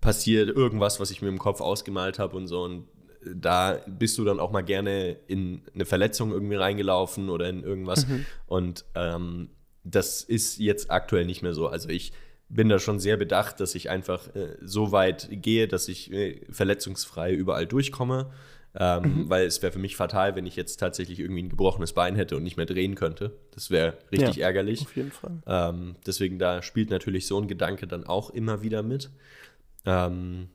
passiert irgendwas, was ich mir im Kopf ausgemalt habe und so. Und da bist du dann auch mal gerne in eine Verletzung irgendwie reingelaufen oder in irgendwas. Mhm. Und ähm, das ist jetzt aktuell nicht mehr so. Also ich bin da schon sehr bedacht, dass ich einfach äh, so weit gehe, dass ich äh, verletzungsfrei überall durchkomme. Ähm, mhm. Weil es wäre für mich fatal, wenn ich jetzt tatsächlich irgendwie ein gebrochenes Bein hätte und nicht mehr drehen könnte. Das wäre richtig ja, ärgerlich. Auf jeden Fall. Ähm, deswegen da spielt natürlich so ein Gedanke dann auch immer wieder mit. Ähm,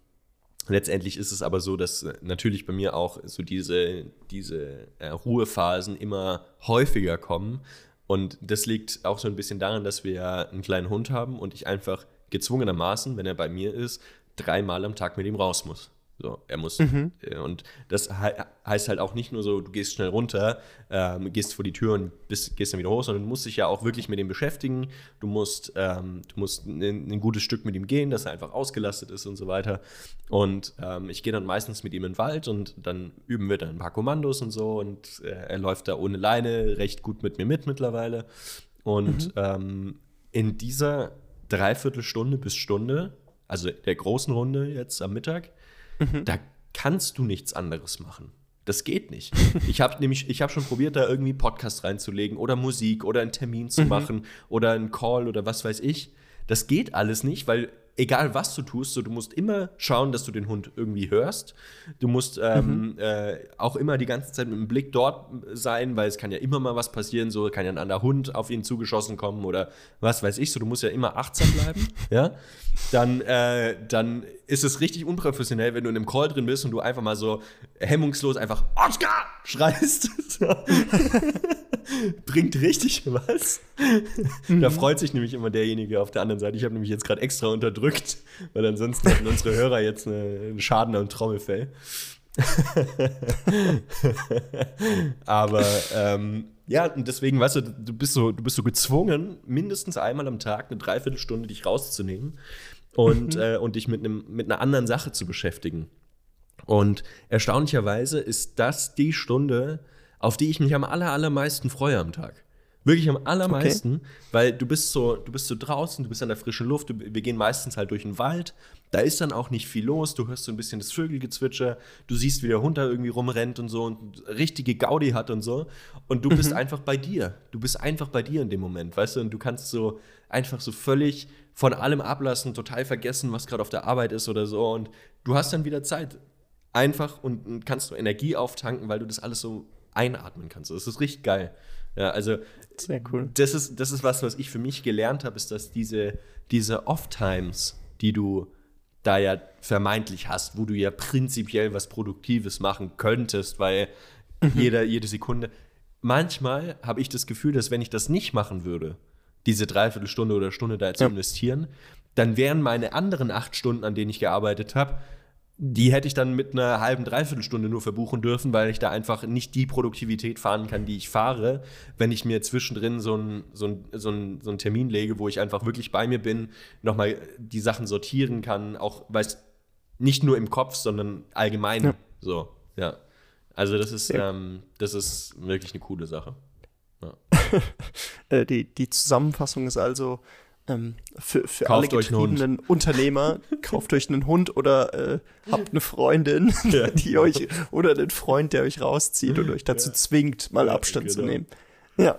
letztendlich ist es aber so, dass äh, natürlich bei mir auch so diese, diese äh, Ruhephasen immer häufiger kommen, und das liegt auch so ein bisschen daran, dass wir einen kleinen Hund haben und ich einfach gezwungenermaßen, wenn er bei mir ist, dreimal am Tag mit ihm raus muss. So, er muss. Mhm. Äh, und das he heißt halt auch nicht nur so, du gehst schnell runter, ähm, gehst vor die Tür und bist, gehst dann wieder hoch, sondern du musst dich ja auch wirklich mit ihm beschäftigen. Du musst, ähm, du musst ein, ein, gutes Stück mit ihm gehen, dass er einfach ausgelastet ist und so weiter. Und ähm, ich gehe dann meistens mit ihm in den Wald und dann üben wir dann ein paar Kommandos und so. Und äh, er läuft da ohne Leine recht gut mit mir mit mittlerweile. Und mhm. Ähm, in dieser Dreiviertelstunde bis Stunde, also der großen Runde jetzt am Mittag, Mhm. Da kannst du nichts anderes machen. Das geht nicht. Ich habe nämlich, ich habe schon probiert, da irgendwie Podcast reinzulegen oder Musik oder einen Termin zu mhm. machen oder einen Call oder was weiß ich. Das geht alles nicht, weil egal was du tust, so, du musst immer schauen, dass du den Hund irgendwie hörst. Du musst ähm, mhm. äh, auch immer die ganze Zeit mit dem Blick dort sein, weil es kann ja immer mal was passieren, so kann ja ein anderer Hund auf ihn zugeschossen kommen oder was weiß ich, so du musst ja immer achtsam bleiben, ja. Dann, äh, dann ist es richtig unprofessionell, wenn du in einem Call drin bist und du einfach mal so hemmungslos einfach Oscar schreist. Bringt richtig was. Mhm. Da freut sich nämlich immer derjenige auf der anderen Seite. Ich habe nämlich jetzt gerade extra unterdrückt, weil ansonsten hätten unsere Hörer jetzt einen Schaden am Trommelfell. Aber ähm, ja, und deswegen, weißt du, du bist so, du bist so gezwungen, mindestens einmal am Tag eine Dreiviertelstunde dich rauszunehmen und, mhm. äh, und dich mit, einem, mit einer anderen Sache zu beschäftigen. Und erstaunlicherweise ist das die Stunde, auf die ich mich am aller, allermeisten freue am Tag. Wirklich am allermeisten, okay. weil du bist so, du bist so draußen, du bist an der frischen Luft, du, wir gehen meistens halt durch den Wald, da ist dann auch nicht viel los, du hörst so ein bisschen das Vögelgezwitscher, du siehst, wie der Hund da irgendwie rumrennt und so und richtige Gaudi hat und so und du mhm. bist einfach bei dir. Du bist einfach bei dir in dem Moment, weißt du, und du kannst so einfach so völlig von allem ablassen, total vergessen, was gerade auf der Arbeit ist oder so und du hast dann wieder Zeit. Einfach und kannst du Energie auftanken, weil du das alles so einatmen kannst. Das ist richtig geil. Ja, also sehr cool. Das ist, das ist was, was ich für mich gelernt habe, ist, dass diese, diese Off-Times, die du da ja vermeintlich hast, wo du ja prinzipiell was Produktives machen könntest, weil mhm. jeder, jede Sekunde. Manchmal habe ich das Gefühl, dass wenn ich das nicht machen würde, diese Dreiviertelstunde oder Stunde da zu ja. investieren, dann wären meine anderen acht Stunden, an denen ich gearbeitet habe, die hätte ich dann mit einer halben, dreiviertel nur verbuchen dürfen, weil ich da einfach nicht die Produktivität fahren kann, die ich fahre, wenn ich mir zwischendrin so einen so so ein, so ein Termin lege, wo ich einfach wirklich bei mir bin, nochmal die Sachen sortieren kann, auch weil es nicht nur im Kopf, sondern allgemein ja. so, ja. Also das ist, ja. ähm, das ist wirklich eine coole Sache. Ja. Äh, die, die Zusammenfassung ist also, ähm, für, für alle getriebenen Unternehmer, kauft euch einen Hund oder äh, habt eine Freundin, ja. die euch oder einen Freund, der euch rauszieht und euch dazu ja. zwingt, mal Abstand genau. zu nehmen. Ja.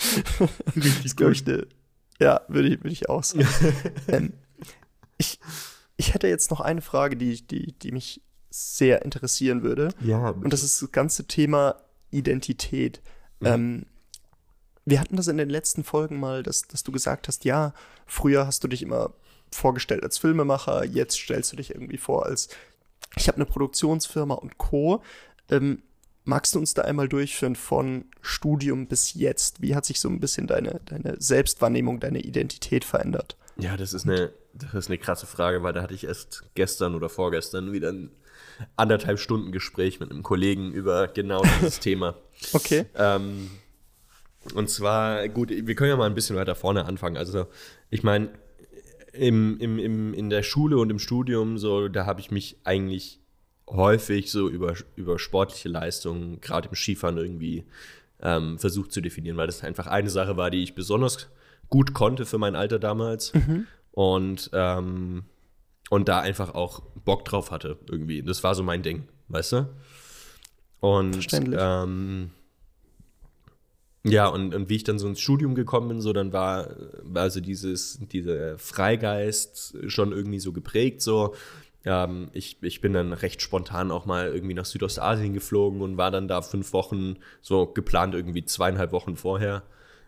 Richtig gut. Ich, ne, ja, würde ich, würde ich auch sagen. ähm, ich, ich hätte jetzt noch eine Frage, die, die, die mich sehr interessieren würde. Ja. Und das ist das ganze Thema Identität. Mhm. Ähm, wir hatten das in den letzten Folgen mal, dass, dass du gesagt hast, ja, früher hast du dich immer vorgestellt als Filmemacher, jetzt stellst du dich irgendwie vor als, ich habe eine Produktionsfirma und Co. Ähm, magst du uns da einmal durchführen von Studium bis jetzt? Wie hat sich so ein bisschen deine, deine Selbstwahrnehmung, deine Identität verändert? Ja, das ist eine, das ist eine krasse Frage, weil da hatte ich erst gestern oder vorgestern wieder ein anderthalb Stunden Gespräch mit einem Kollegen über genau dieses Thema. Okay. Ähm, und zwar, gut, wir können ja mal ein bisschen weiter vorne anfangen. Also, ich meine, im, im, im, in der Schule und im Studium, so, da habe ich mich eigentlich häufig so über, über sportliche Leistungen, gerade im Skifahren irgendwie ähm, versucht zu definieren, weil das einfach eine Sache war, die ich besonders gut konnte für mein Alter damals. Mhm. Und, ähm, und da einfach auch Bock drauf hatte, irgendwie. Das war so mein Ding, weißt du? Und ähm, ja, und, und wie ich dann so ins Studium gekommen bin, so dann war, war also dieses, dieser Freigeist schon irgendwie so geprägt, so. Ähm, ich, ich bin dann recht spontan auch mal irgendwie nach Südostasien geflogen und war dann da fünf Wochen, so geplant irgendwie zweieinhalb Wochen vorher.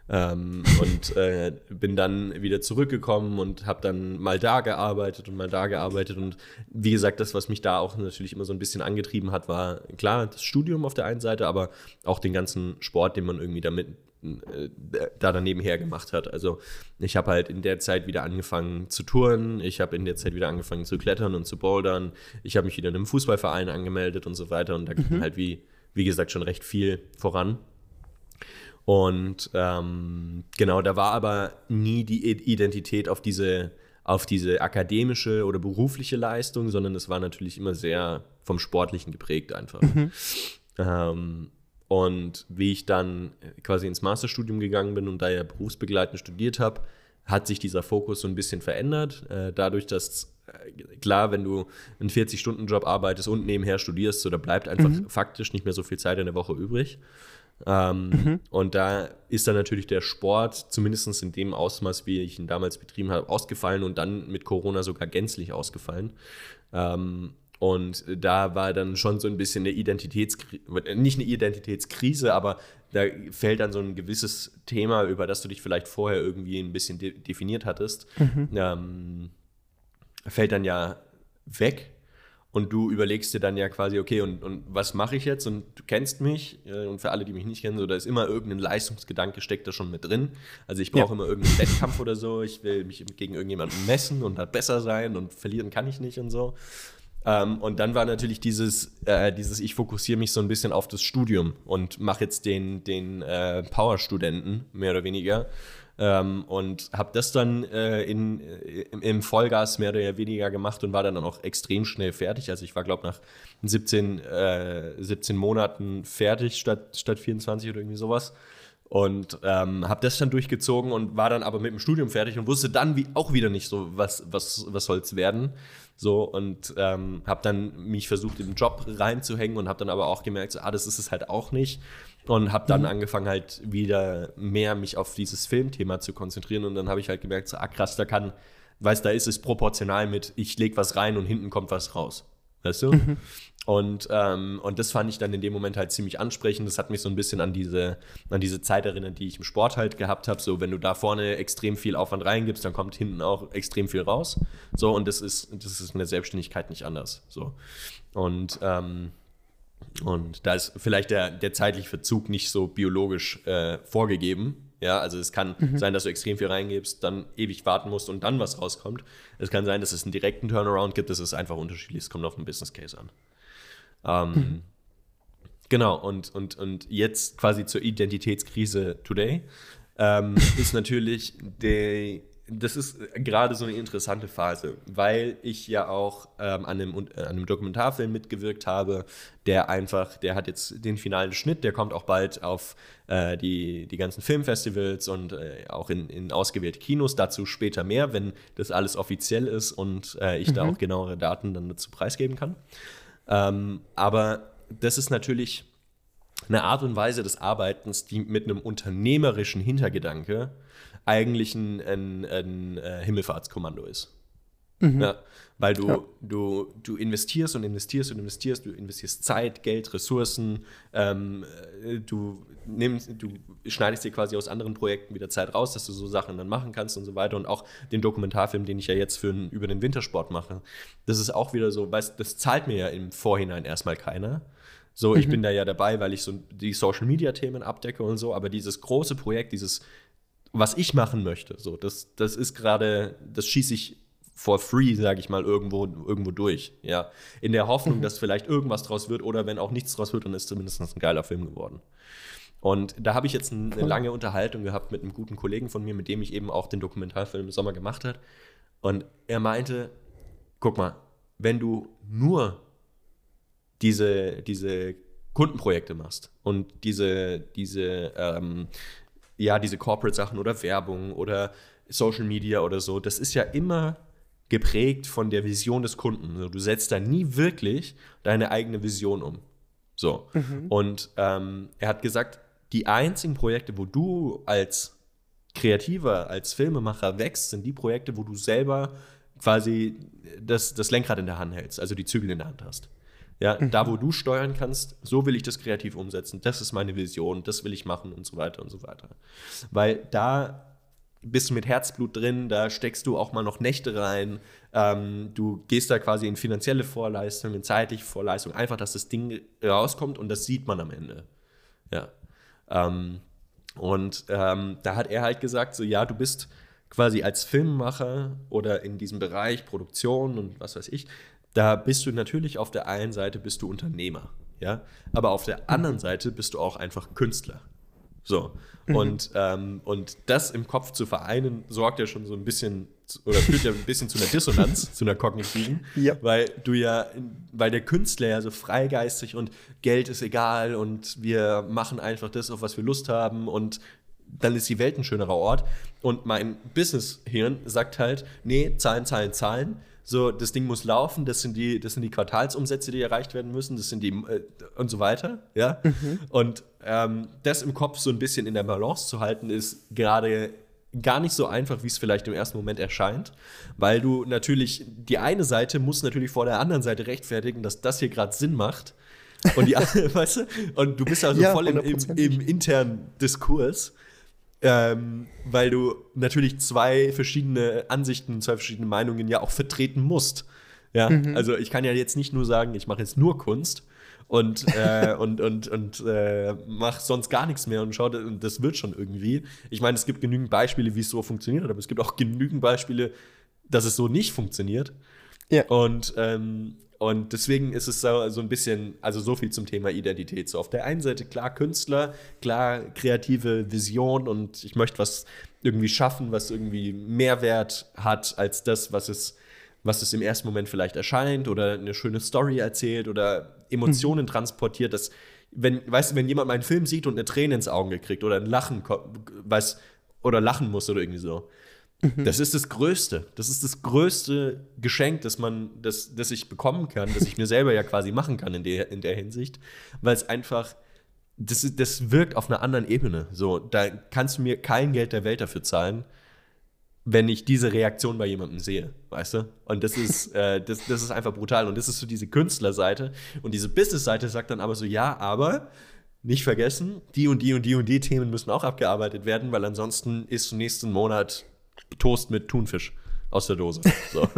Ähm, und äh, bin dann wieder zurückgekommen und habe dann mal da gearbeitet und mal da gearbeitet. Und wie gesagt, das, was mich da auch natürlich immer so ein bisschen angetrieben hat, war klar das Studium auf der einen Seite, aber auch den ganzen Sport, den man irgendwie damit äh, da daneben her gemacht hat. Also ich habe halt in der Zeit wieder angefangen zu touren, ich habe in der Zeit wieder angefangen zu klettern und zu bouldern, ich habe mich wieder in einem Fußballverein angemeldet und so weiter und da ging mhm. halt wie, wie gesagt schon recht viel voran. Und ähm, genau, da war aber nie die Identität auf diese, auf diese akademische oder berufliche Leistung, sondern es war natürlich immer sehr vom Sportlichen geprägt einfach. Mhm. Ähm, und wie ich dann quasi ins Masterstudium gegangen bin und da ja berufsbegleitend studiert habe, hat sich dieser Fokus so ein bisschen verändert. Äh, dadurch, dass äh, klar, wenn du einen 40-Stunden-Job arbeitest und nebenher studierst, so da bleibt einfach mhm. faktisch nicht mehr so viel Zeit in der Woche übrig. Ähm, mhm. Und da ist dann natürlich der Sport, zumindest in dem Ausmaß, wie ich ihn damals betrieben habe, ausgefallen und dann mit Corona sogar gänzlich ausgefallen. Ähm, und da war dann schon so ein bisschen eine Identitätskrise, nicht eine Identitätskrise, aber da fällt dann so ein gewisses Thema, über das du dich vielleicht vorher irgendwie ein bisschen de definiert hattest, mhm. ähm, fällt dann ja weg. Und du überlegst dir dann ja quasi, okay, und, und was mache ich jetzt? Und du kennst mich, äh, und für alle, die mich nicht kennen, so, da ist immer irgendein Leistungsgedanke, steckt da schon mit drin. Also ich brauche ja. immer irgendeinen Wettkampf oder so, ich will mich gegen irgendjemanden messen und da besser sein und verlieren kann ich nicht und so. Ähm, und dann war natürlich dieses, äh, dieses, ich fokussiere mich so ein bisschen auf das Studium und mache jetzt den, den äh, Power-Studenten, mehr oder weniger. Ähm, und habe das dann äh, in, im, im, Vollgas mehr oder weniger gemacht und war dann auch extrem schnell fertig. Also ich war, glaube nach 17, äh, 17 Monaten fertig statt, statt 24 oder irgendwie sowas. Und ähm, habe das dann durchgezogen und war dann aber mit dem Studium fertig und wusste dann wie, auch wieder nicht so, was, was, was soll es werden. So und ähm, habe dann mich versucht, im Job reinzuhängen und habe dann aber auch gemerkt, so, ah, das ist es halt auch nicht und habe dann mhm. angefangen halt wieder mehr mich auf dieses Filmthema zu konzentrieren und dann habe ich halt gemerkt, so, ah krass, da kann, weißt, da ist es proportional mit, ich lege was rein und hinten kommt was raus, weißt du? Mhm. Und, ähm, und das fand ich dann in dem Moment halt ziemlich ansprechend. Das hat mich so ein bisschen an diese, an diese Zeit erinnert, die ich im Sport halt gehabt habe. So, wenn du da vorne extrem viel Aufwand reingibst, dann kommt hinten auch extrem viel raus. So, und das ist, das ist in der Selbstständigkeit nicht anders. So. Und ähm, und da ist vielleicht der, der zeitliche Verzug nicht so biologisch äh, vorgegeben. Ja, also es kann mhm. sein, dass du extrem viel reingibst, dann ewig warten musst und dann was rauskommt. Es kann sein, dass es einen direkten Turnaround gibt. Das ist einfach unterschiedlich. Es kommt auf den Business Case an. Ähm, mhm. Genau, und, und, und jetzt quasi zur Identitätskrise today ähm, ist natürlich der das ist gerade so eine interessante Phase, weil ich ja auch ähm, an, einem, äh, an einem Dokumentarfilm mitgewirkt habe, der einfach, der hat jetzt den finalen Schnitt, der kommt auch bald auf äh, die, die ganzen Filmfestivals und äh, auch in, in ausgewählte Kinos. Dazu später mehr, wenn das alles offiziell ist und äh, ich mhm. da auch genauere Daten dann dazu preisgeben kann. Ähm, aber das ist natürlich eine Art und Weise des Arbeitens, die mit einem unternehmerischen Hintergedanke eigentlich ein, ein, ein äh, Himmelfahrtskommando ist. Mhm. Ja, weil du, ja. du, du investierst und investierst und investierst, du investierst Zeit, Geld, Ressourcen, ähm, äh, du nimmst, du schneidest dir quasi aus anderen Projekten wieder Zeit raus, dass du so Sachen dann machen kannst und so weiter. Und auch den Dokumentarfilm, den ich ja jetzt für über den Wintersport mache, das ist auch wieder so, weißt, das zahlt mir ja im Vorhinein erstmal keiner. So, ich mhm. bin da ja dabei, weil ich so die Social Media Themen abdecke und so, aber dieses große Projekt, dieses was ich machen möchte. So, das, das ist gerade, das schieße ich for free, sage ich mal, irgendwo, irgendwo durch. Ja. In der Hoffnung, mhm. dass vielleicht irgendwas draus wird oder wenn auch nichts draus wird, dann ist zumindest ein geiler Film geworden. Und da habe ich jetzt eine lange Unterhaltung gehabt mit einem guten Kollegen von mir, mit dem ich eben auch den Dokumentarfilm im Sommer gemacht habe. Und er meinte, guck mal, wenn du nur diese, diese Kundenprojekte machst und diese, diese ähm, ja, diese Corporate-Sachen oder Werbung oder Social Media oder so, das ist ja immer geprägt von der Vision des Kunden. Du setzt da nie wirklich deine eigene Vision um. So. Mhm. Und ähm, er hat gesagt, die einzigen Projekte, wo du als Kreativer, als Filmemacher wächst, sind die Projekte, wo du selber quasi das, das Lenkrad in der Hand hältst, also die Zügel in der Hand hast. Ja, mhm. da wo du steuern kannst, so will ich das kreativ umsetzen, das ist meine Vision, das will ich machen und so weiter und so weiter. Weil da bist du mit Herzblut drin, da steckst du auch mal noch Nächte rein, ähm, du gehst da quasi in finanzielle Vorleistung, in zeitliche Vorleistung, einfach, dass das Ding rauskommt und das sieht man am Ende. Ja. Ähm, und ähm, da hat er halt gesagt, so ja, du bist quasi als Filmemacher oder in diesem Bereich Produktion und was weiß ich, da bist du natürlich auf der einen Seite bist du Unternehmer, ja, aber auf der anderen Seite bist du auch einfach Künstler. So. Mhm. Und, ähm, und das im Kopf zu vereinen, sorgt ja schon so ein bisschen oder führt ja ein bisschen zu einer Dissonanz, zu einer kognitiven, ja. weil du ja, weil der Künstler ja so freigeistig und Geld ist egal und wir machen einfach das, auf was wir Lust haben und dann ist die Welt ein schönerer Ort. Und mein Business-Hirn sagt halt, nee, Zahlen, Zahlen, Zahlen So, das Ding muss laufen, das sind die, das sind die Quartalsumsätze, die erreicht werden müssen, das sind die äh, und so weiter, ja. Mhm. Und ähm, das im Kopf so ein bisschen in der Balance zu halten, ist gerade gar nicht so einfach, wie es vielleicht im ersten Moment erscheint, weil du natürlich, die eine Seite muss natürlich vor der anderen Seite rechtfertigen, dass das hier gerade Sinn macht. Und die andere, weißt du, und du bist also ja, voll im, im, im internen Diskurs ähm, weil du natürlich zwei verschiedene Ansichten, zwei verschiedene Meinungen ja auch vertreten musst. Ja, mhm. also ich kann ja jetzt nicht nur sagen, ich mache jetzt nur Kunst und, äh, und, und, und äh, mach sonst gar nichts mehr und schau, das wird schon irgendwie. Ich meine, es gibt genügend Beispiele, wie es so funktioniert, aber es gibt auch genügend Beispiele, dass es so nicht funktioniert. Ja. Und ähm, und deswegen ist es so, so ein bisschen, also so viel zum Thema Identität. So auf der einen Seite klar Künstler, klar kreative Vision und ich möchte was irgendwie schaffen, was irgendwie Mehrwert hat als das, was es, was es im ersten Moment vielleicht erscheint oder eine schöne Story erzählt oder Emotionen mhm. transportiert. Das, wenn, weißt du, wenn jemand meinen Film sieht und eine Träne ins Auge kriegt oder ein Lachen, weiß, oder lachen muss oder irgendwie so, Mhm. Das ist das Größte. Das ist das größte Geschenk, das man, das, das ich bekommen kann, das ich mir selber ja quasi machen kann in der, in der Hinsicht, weil es einfach, das, das wirkt auf einer anderen Ebene. So, da kannst du mir kein Geld der Welt dafür zahlen, wenn ich diese Reaktion bei jemandem sehe, weißt du? Und das ist, äh, das, das ist einfach brutal. Und das ist so diese Künstlerseite. Und diese Businessseite sagt dann aber so, ja, aber nicht vergessen, die und die und die und die Themen müssen auch abgearbeitet werden, weil ansonsten ist nächsten Monat Toast mit Thunfisch aus der Dose. So.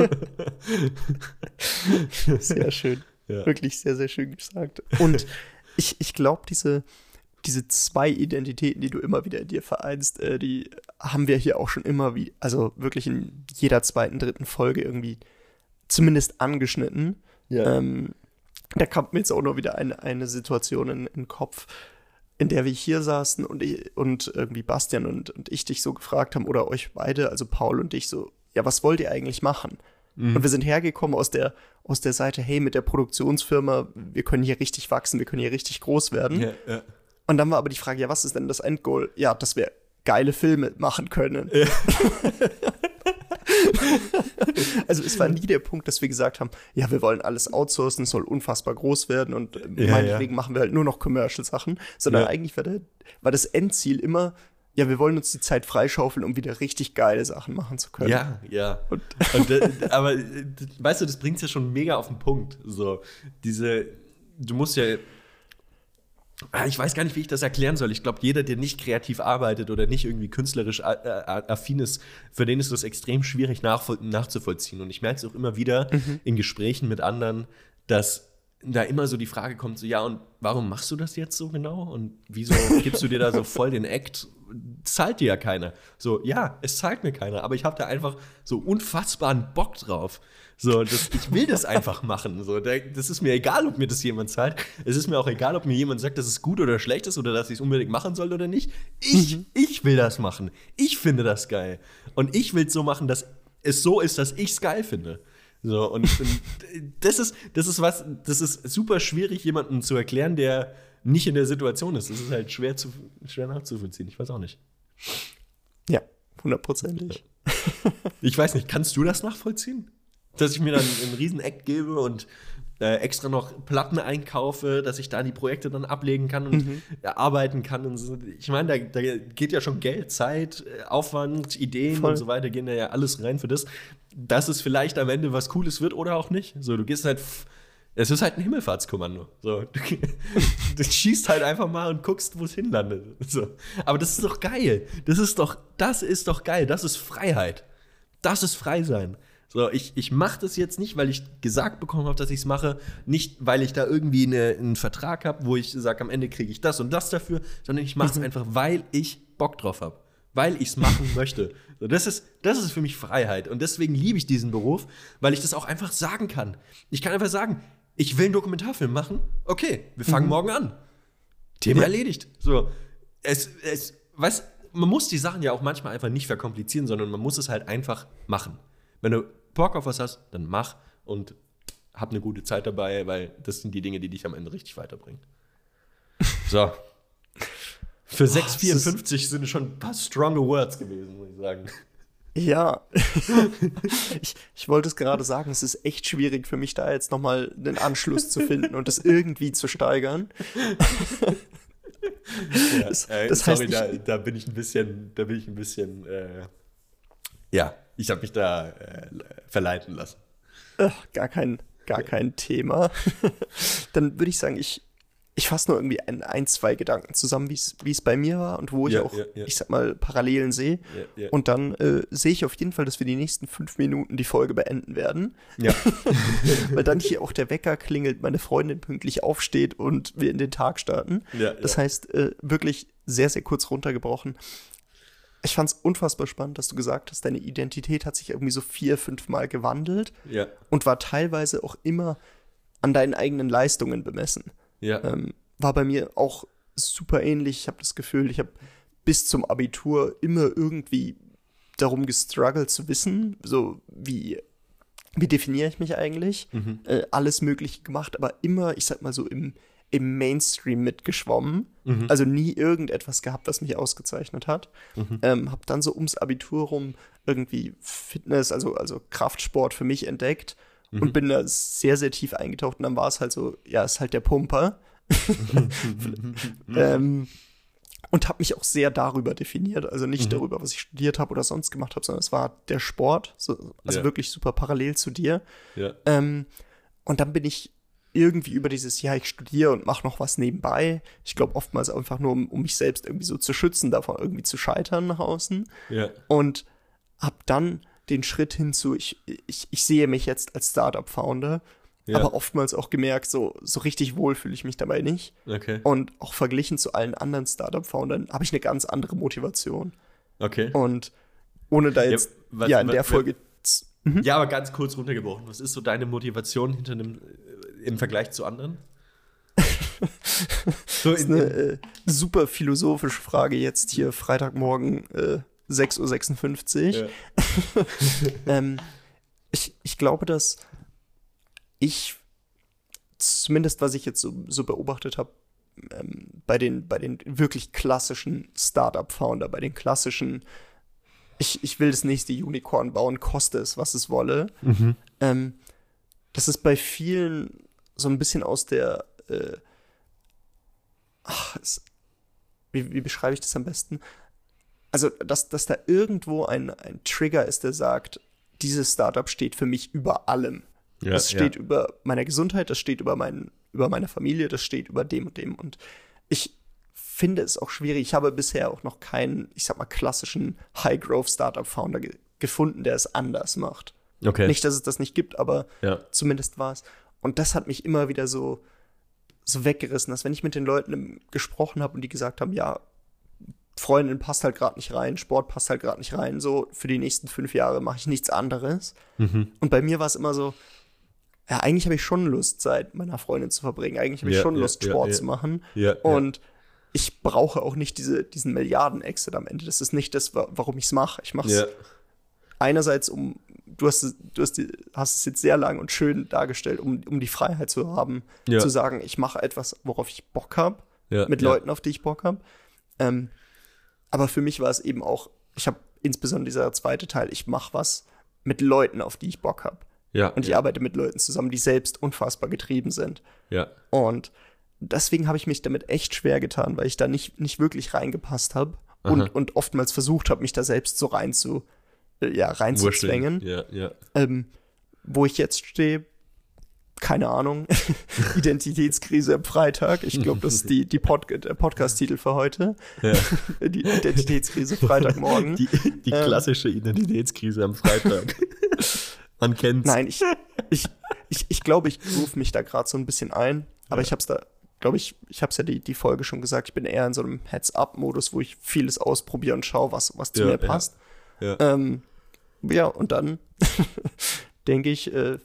sehr schön. Ja. Wirklich sehr, sehr schön gesagt. Und ich, ich glaube, diese, diese zwei Identitäten, die du immer wieder in dir vereinst, äh, die haben wir hier auch schon immer wie, also wirklich in jeder zweiten, dritten Folge irgendwie zumindest angeschnitten. Ja. Ähm, da kommt mir jetzt auch noch wieder eine, eine Situation in, in den Kopf, in der wir hier saßen und, ich, und irgendwie Bastian und, und ich dich so gefragt haben, oder euch beide, also Paul und ich, so, ja, was wollt ihr eigentlich machen? Mhm. Und wir sind hergekommen aus der, aus der Seite, hey, mit der Produktionsfirma, wir können hier richtig wachsen, wir können hier richtig groß werden. Ja, ja. Und dann war aber die Frage, ja, was ist denn das Endgoal? Ja, dass wir geile Filme machen können. Ja. also es war nie der Punkt, dass wir gesagt haben, ja, wir wollen alles outsourcen, es soll unfassbar groß werden und ja, meinetwegen ja. machen wir halt nur noch Commercial-Sachen, sondern ja. eigentlich war, der, war das Endziel immer, ja, wir wollen uns die Zeit freischaufeln, um wieder richtig geile Sachen machen zu können. Ja, ja. Und, und äh, aber weißt du, das bringt es ja schon mega auf den Punkt. So, diese, du musst ja ich weiß gar nicht, wie ich das erklären soll. Ich glaube, jeder, der nicht kreativ arbeitet oder nicht irgendwie künstlerisch affin ist, für den ist das extrem schwierig nachzuvollziehen. Und ich merke es auch immer wieder mhm. in Gesprächen mit anderen, dass da immer so die Frage kommt, so ja, und warum machst du das jetzt so genau? Und wieso gibst du dir da so voll den Act? Zahlt dir ja keiner. So, ja, es zahlt mir keiner, aber ich habe da einfach so unfassbaren Bock drauf. So, das, ich will das einfach machen. So, das ist mir egal, ob mir das jemand zahlt. Es ist mir auch egal, ob mir jemand sagt, dass es gut oder schlecht ist oder dass ich es unbedingt machen soll oder nicht. Ich, mhm. ich will das machen. Ich finde das geil. Und ich will es so machen, dass es so ist, dass ich es geil finde. So, und, und das ist, das ist was, das ist super schwierig, jemandem zu erklären, der nicht in der Situation ist. Das ist halt schwer, zu, schwer nachzuvollziehen. Ich weiß auch nicht. Ja, hundertprozentig. Ich weiß nicht, kannst du das nachvollziehen? Dass ich mir dann einen riesen Eck gebe und äh, extra noch Platten einkaufe, dass ich da die Projekte dann ablegen kann und mhm. arbeiten kann. Und so. Ich meine, da, da, geht ja schon Geld, Zeit, äh, Aufwand, Ideen Voll. und so weiter, gehen da ja alles rein für das, dass es vielleicht am Ende was Cooles wird oder auch nicht. So, du gehst halt. Es ist halt ein Himmelfahrtskommando. So, du, du schießt halt einfach mal und guckst, wo es hinlandet. So. Aber das ist doch geil. Das ist doch, das ist doch geil. Das ist Freiheit. Das ist Frei sein. So, ich, ich mache das jetzt nicht, weil ich gesagt bekommen habe, dass ich es mache, nicht, weil ich da irgendwie eine, einen Vertrag habe, wo ich sage, am Ende kriege ich das und das dafür, sondern ich mache es mhm. einfach, weil ich Bock drauf habe, weil ich es machen möchte. So, das, ist, das ist für mich Freiheit und deswegen liebe ich diesen Beruf, weil ich das auch einfach sagen kann. Ich kann einfach sagen, ich will einen Dokumentarfilm machen, okay, wir fangen mhm. morgen an. Thema ja. erledigt. So, es, es, weißt, man muss die Sachen ja auch manchmal einfach nicht verkomplizieren, sondern man muss es halt einfach machen. Wenn du Bock auf was hast, dann mach und hab eine gute Zeit dabei, weil das sind die Dinge, die dich am Ende richtig weiterbringen. So. Für 6,54 sind schon ein paar stronge Words gewesen, muss ich sagen. Ja, ich, ich wollte es gerade sagen, es ist echt schwierig für mich, da jetzt nochmal einen Anschluss zu finden und das irgendwie zu steigern. Ja, das, äh, das sorry, heißt, da, da, bin ich ein bisschen, da bin ich ein bisschen, äh, ja, ich habe mich da äh, verleiten lassen. Ach, gar kein, gar kein Thema. Dann würde ich sagen, ich, ich fasse nur irgendwie ein, ein, zwei Gedanken zusammen, wie es bei mir war und wo ich ja, auch, ja, ja. ich sag mal, Parallelen sehe. Und dann äh, sehe ich auf jeden Fall, dass wir die nächsten fünf Minuten die Folge beenden werden. Ja. Weil dann hier auch der Wecker klingelt, meine Freundin pünktlich aufsteht und wir in den Tag starten. das heißt, äh, wirklich sehr, sehr kurz runtergebrochen. Ich fand es unfassbar spannend, dass du gesagt hast, deine Identität hat sich irgendwie so vier, fünf Mal gewandelt und war teilweise auch immer an deinen eigenen Leistungen bemessen. Ja. Ähm, war bei mir auch super ähnlich. Ich habe das Gefühl, ich habe bis zum Abitur immer irgendwie darum gestruggelt zu wissen, so wie, wie definiere ich mich eigentlich? Mhm. Äh, alles Mögliche gemacht, aber immer, ich sag mal so, im, im Mainstream mitgeschwommen. Mhm. Also nie irgendetwas gehabt, was mich ausgezeichnet hat. Mhm. Ähm, hab dann so ums Abitur rum irgendwie Fitness, also, also Kraftsport für mich entdeckt mhm. und bin da sehr, sehr tief eingetaucht. Und dann war es halt so, ja, ist halt der Pumper. ähm, und habe mich auch sehr darüber definiert, also nicht mhm. darüber, was ich studiert habe oder sonst gemacht habe, sondern es war der Sport, so, also ja. wirklich super parallel zu dir. Ja. Ähm, und dann bin ich irgendwie über dieses, ja, ich studiere und mache noch was nebenbei. Ich glaube oftmals einfach nur, um, um, mich selbst irgendwie so zu schützen, davon irgendwie zu scheitern nach außen. Ja. Und habe dann den Schritt hinzu, ich, ich, ich sehe mich jetzt als Startup-Founder, ja. aber oftmals auch gemerkt, so, so richtig wohl fühle ich mich dabei nicht. Okay. Und auch verglichen zu allen anderen Startup-Foundern habe ich eine ganz andere Motivation. Okay. Und ohne da jetzt, ja, was, ja in der was, Folge. Mhm. Ja, aber ganz kurz runtergebrochen. Was ist so deine Motivation hinter einem, äh, im Vergleich zu anderen? so das ist eine äh, super philosophische Frage jetzt hier Freitagmorgen äh, 6.56 Uhr. Ja. ähm, ich, ich glaube, dass ich, zumindest was ich jetzt so, so beobachtet habe, ähm, bei, den, bei den wirklich klassischen Startup-Founder, bei den klassischen, ich, ich will das nächste Unicorn bauen, koste es, was es wolle, mhm. ähm, das ist bei vielen so ein bisschen aus der, äh, ach, es, wie, wie beschreibe ich das am besten? also dass, dass da irgendwo ein, ein Trigger ist, der sagt, dieses Startup steht für mich über allem. Ja, das steht ja. über meiner Gesundheit, das steht über, mein, über meine Familie, das steht über dem und dem. Und ich finde es auch schwierig. Ich habe bisher auch noch keinen, ich sag mal, klassischen High-Growth-Startup-Founder ge gefunden, der es anders macht. Okay. Nicht, dass es das nicht gibt, aber ja. zumindest war es. Und das hat mich immer wieder so, so weggerissen, dass wenn ich mit den Leuten gesprochen habe und die gesagt haben, ja, Freundin passt halt gerade nicht rein, Sport passt halt gerade nicht rein, so für die nächsten fünf Jahre mache ich nichts anderes. Mhm. Und bei mir war es immer so, ja, eigentlich habe ich schon Lust, Zeit meiner Freundin zu verbringen. Eigentlich habe ich ja, schon Lust, ja, Sport ja, zu machen. Und ich brauche auch nicht diese, diesen Milliarden-Exit am Ende. Das ist nicht das, warum ich es mache. Ich mache es einerseits, um, du hast, du hast, hast es jetzt sehr lang und schön dargestellt, um, um die Freiheit zu haben, zu sagen, ich mache etwas, worauf ich Bock habe, mit Leuten, auf die ich Bock habe. Ähm, aber für mich war es eben auch, ich habe insbesondere dieser zweite Teil, ich mache was mit Leuten, auf die ich Bock habe. Ja, und ich ja. arbeite mit Leuten zusammen, die selbst unfassbar getrieben sind. Ja. Und deswegen habe ich mich damit echt schwer getan, weil ich da nicht, nicht wirklich reingepasst habe und, und oftmals versucht habe, mich da selbst so rein zu, ja, reinzuzwängen. Ja, ja. Ähm, wo ich jetzt stehe, keine Ahnung, Identitätskrise am Freitag. Ich glaube, das ist die, die Pod der Podcast-Titel für heute. Ja. Die Identitätskrise Freitagmorgen. Die, die ähm, klassische Identitätskrise am Freitag. Man kennt's. Nein, ich, ich, ich, ich glaube, ich rufe mich da gerade so ein bisschen ein, aber ja. ich habe es da, glaube ich, ich habe es ja die, die Folge schon gesagt, ich bin eher in so einem Heads-up-Modus, wo ich vieles ausprobiere und schaue, was, was zu ja, mir passt. Ja, ähm, ja und dann denke ich, äh,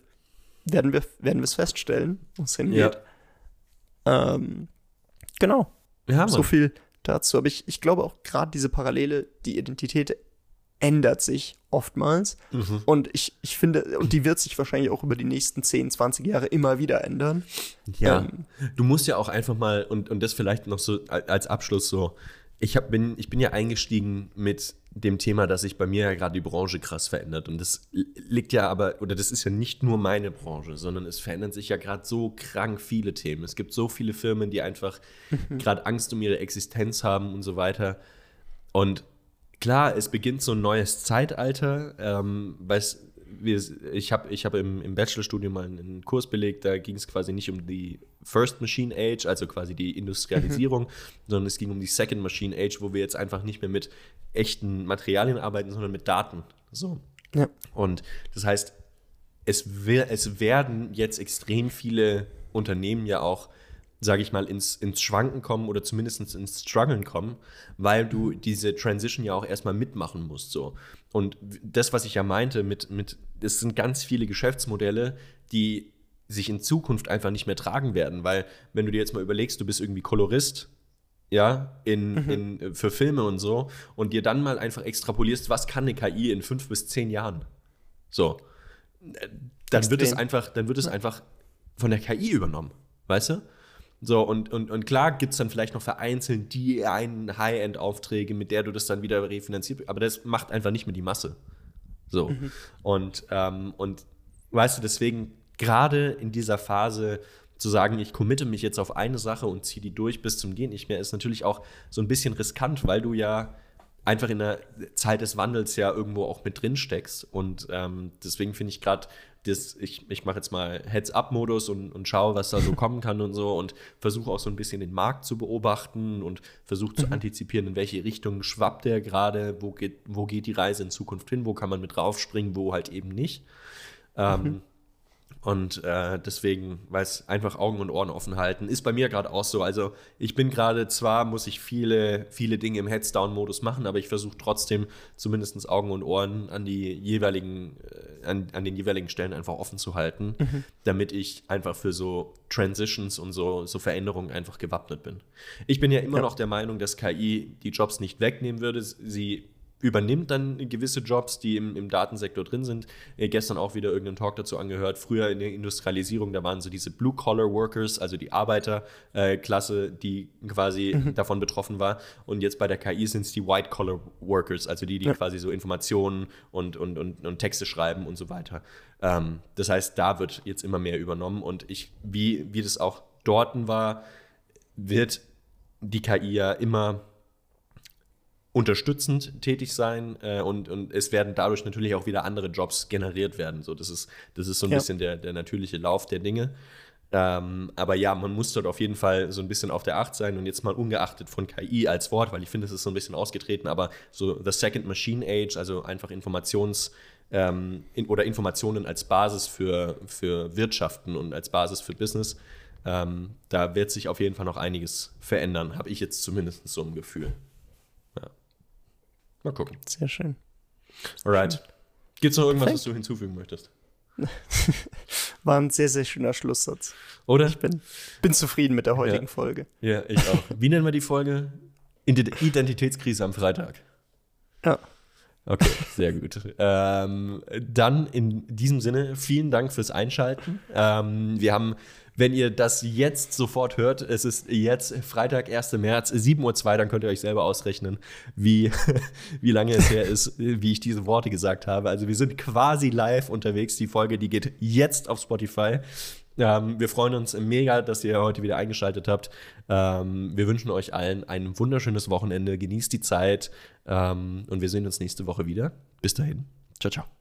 werden wir werden es feststellen, wo es hingeht. Ja. Ähm, genau. Ja, so viel dazu. Aber ich, ich glaube auch gerade diese Parallele, die Identität ändert sich oftmals. Mhm. Und ich, ich finde, und die wird sich wahrscheinlich auch über die nächsten 10, 20 Jahre immer wieder ändern. Ja. Ähm, du musst ja auch einfach mal, und, und das vielleicht noch so als Abschluss so, ich, hab, bin, ich bin ja eingestiegen mit dem Thema, dass sich bei mir ja gerade die Branche krass verändert. Und das liegt ja aber, oder das ist ja nicht nur meine Branche, sondern es verändern sich ja gerade so krank viele Themen. Es gibt so viele Firmen, die einfach gerade Angst um ihre Existenz haben und so weiter. Und klar, es beginnt so ein neues Zeitalter, ähm, weil es wir, ich habe ich hab im, im Bachelorstudium mal einen Kurs belegt, da ging es quasi nicht um die First Machine Age, also quasi die Industrialisierung, sondern es ging um die Second Machine Age, wo wir jetzt einfach nicht mehr mit echten Materialien arbeiten, sondern mit Daten. So. Ja. Und das heißt, es, es werden jetzt extrem viele Unternehmen ja auch sage ich mal, ins, ins Schwanken kommen oder zumindest ins Struggeln kommen, weil du diese Transition ja auch erstmal mitmachen musst. So. Und das, was ich ja meinte, mit, mit, es sind ganz viele Geschäftsmodelle, die sich in Zukunft einfach nicht mehr tragen werden, weil wenn du dir jetzt mal überlegst, du bist irgendwie Kolorist, ja, in, mhm. in, für Filme und so, und dir dann mal einfach extrapolierst, was kann eine KI in fünf bis zehn Jahren? So. Dann wird es einfach, dann wird es einfach von der KI übernommen, weißt du? So, und, und, und klar gibt es dann vielleicht noch vereinzelt die einen High-End-Aufträge, mit der du das dann wieder refinanziert, aber das macht einfach nicht mehr die Masse. So. Mhm. Und, ähm, und weißt du, deswegen gerade in dieser Phase zu sagen, ich committe mich jetzt auf eine Sache und ziehe die durch bis zum Gehen nicht mehr, ist natürlich auch so ein bisschen riskant, weil du ja einfach in der Zeit des Wandels ja irgendwo auch mit drin steckst. Und ähm, deswegen finde ich gerade das, ich, ich mache jetzt mal Heads-up-Modus und, und schaue, was da so kommen kann und so und versuche auch so ein bisschen den Markt zu beobachten und versuche zu mhm. antizipieren, in welche Richtung schwappt der gerade, wo geht, wo geht die Reise in Zukunft hin, wo kann man mit draufspringen, wo halt eben nicht. Ähm, mhm. Und äh, deswegen, weil es einfach Augen und Ohren offen halten, ist bei mir gerade auch so. Also ich bin gerade zwar, muss ich viele, viele Dinge im Heads-Down-Modus machen, aber ich versuche trotzdem zumindest Augen und Ohren an die jeweiligen, äh, an, an den jeweiligen Stellen einfach offen zu halten, mhm. damit ich einfach für so Transitions und so, so Veränderungen einfach gewappnet bin. Ich bin ja immer ja. noch der Meinung, dass KI die Jobs nicht wegnehmen würde. Sie übernimmt dann gewisse Jobs, die im, im Datensektor drin sind. Äh, gestern auch wieder irgendeinen Talk dazu angehört. Früher in der Industrialisierung, da waren so diese Blue-Collar-Workers, also die Arbeiterklasse, äh, die quasi mhm. davon betroffen war. Und jetzt bei der KI sind es die White-Collar-Workers, also die, die ja. quasi so Informationen und, und, und, und Texte schreiben und so weiter. Ähm, das heißt, da wird jetzt immer mehr übernommen. Und ich, wie, wie das auch dort war, wird die KI ja immer unterstützend tätig sein äh, und, und es werden dadurch natürlich auch wieder andere Jobs generiert werden. So, das, ist, das ist so ein ja. bisschen der, der natürliche Lauf der Dinge. Ähm, aber ja, man muss dort auf jeden Fall so ein bisschen auf der Acht sein und jetzt mal ungeachtet von KI als Wort, weil ich finde, es ist so ein bisschen ausgetreten, aber so The Second Machine Age, also einfach Informations- ähm, in, oder Informationen als Basis für, für Wirtschaften und als Basis für Business, ähm, da wird sich auf jeden Fall noch einiges verändern, habe ich jetzt zumindest so ein Gefühl. Mal gucken. Sehr schön. Alright. Gibt es noch irgendwas, Perfekt. was du hinzufügen möchtest? War ein sehr, sehr schöner Schlusssatz. Oder? Ich bin, bin zufrieden mit der heutigen ja. Folge. Ja, ich auch. Wie nennen wir die Folge? Identitätskrise am Freitag. Ja. Okay, sehr gut. ähm, dann in diesem Sinne, vielen Dank fürs Einschalten. Ähm, wir haben wenn ihr das jetzt sofort hört, es ist jetzt Freitag, 1. März, 7.02 Uhr, dann könnt ihr euch selber ausrechnen, wie, wie lange es her ist, wie ich diese Worte gesagt habe. Also wir sind quasi live unterwegs. Die Folge, die geht jetzt auf Spotify. Ähm, wir freuen uns mega, dass ihr heute wieder eingeschaltet habt. Ähm, wir wünschen euch allen ein wunderschönes Wochenende. Genießt die Zeit ähm, und wir sehen uns nächste Woche wieder. Bis dahin. Ciao, ciao.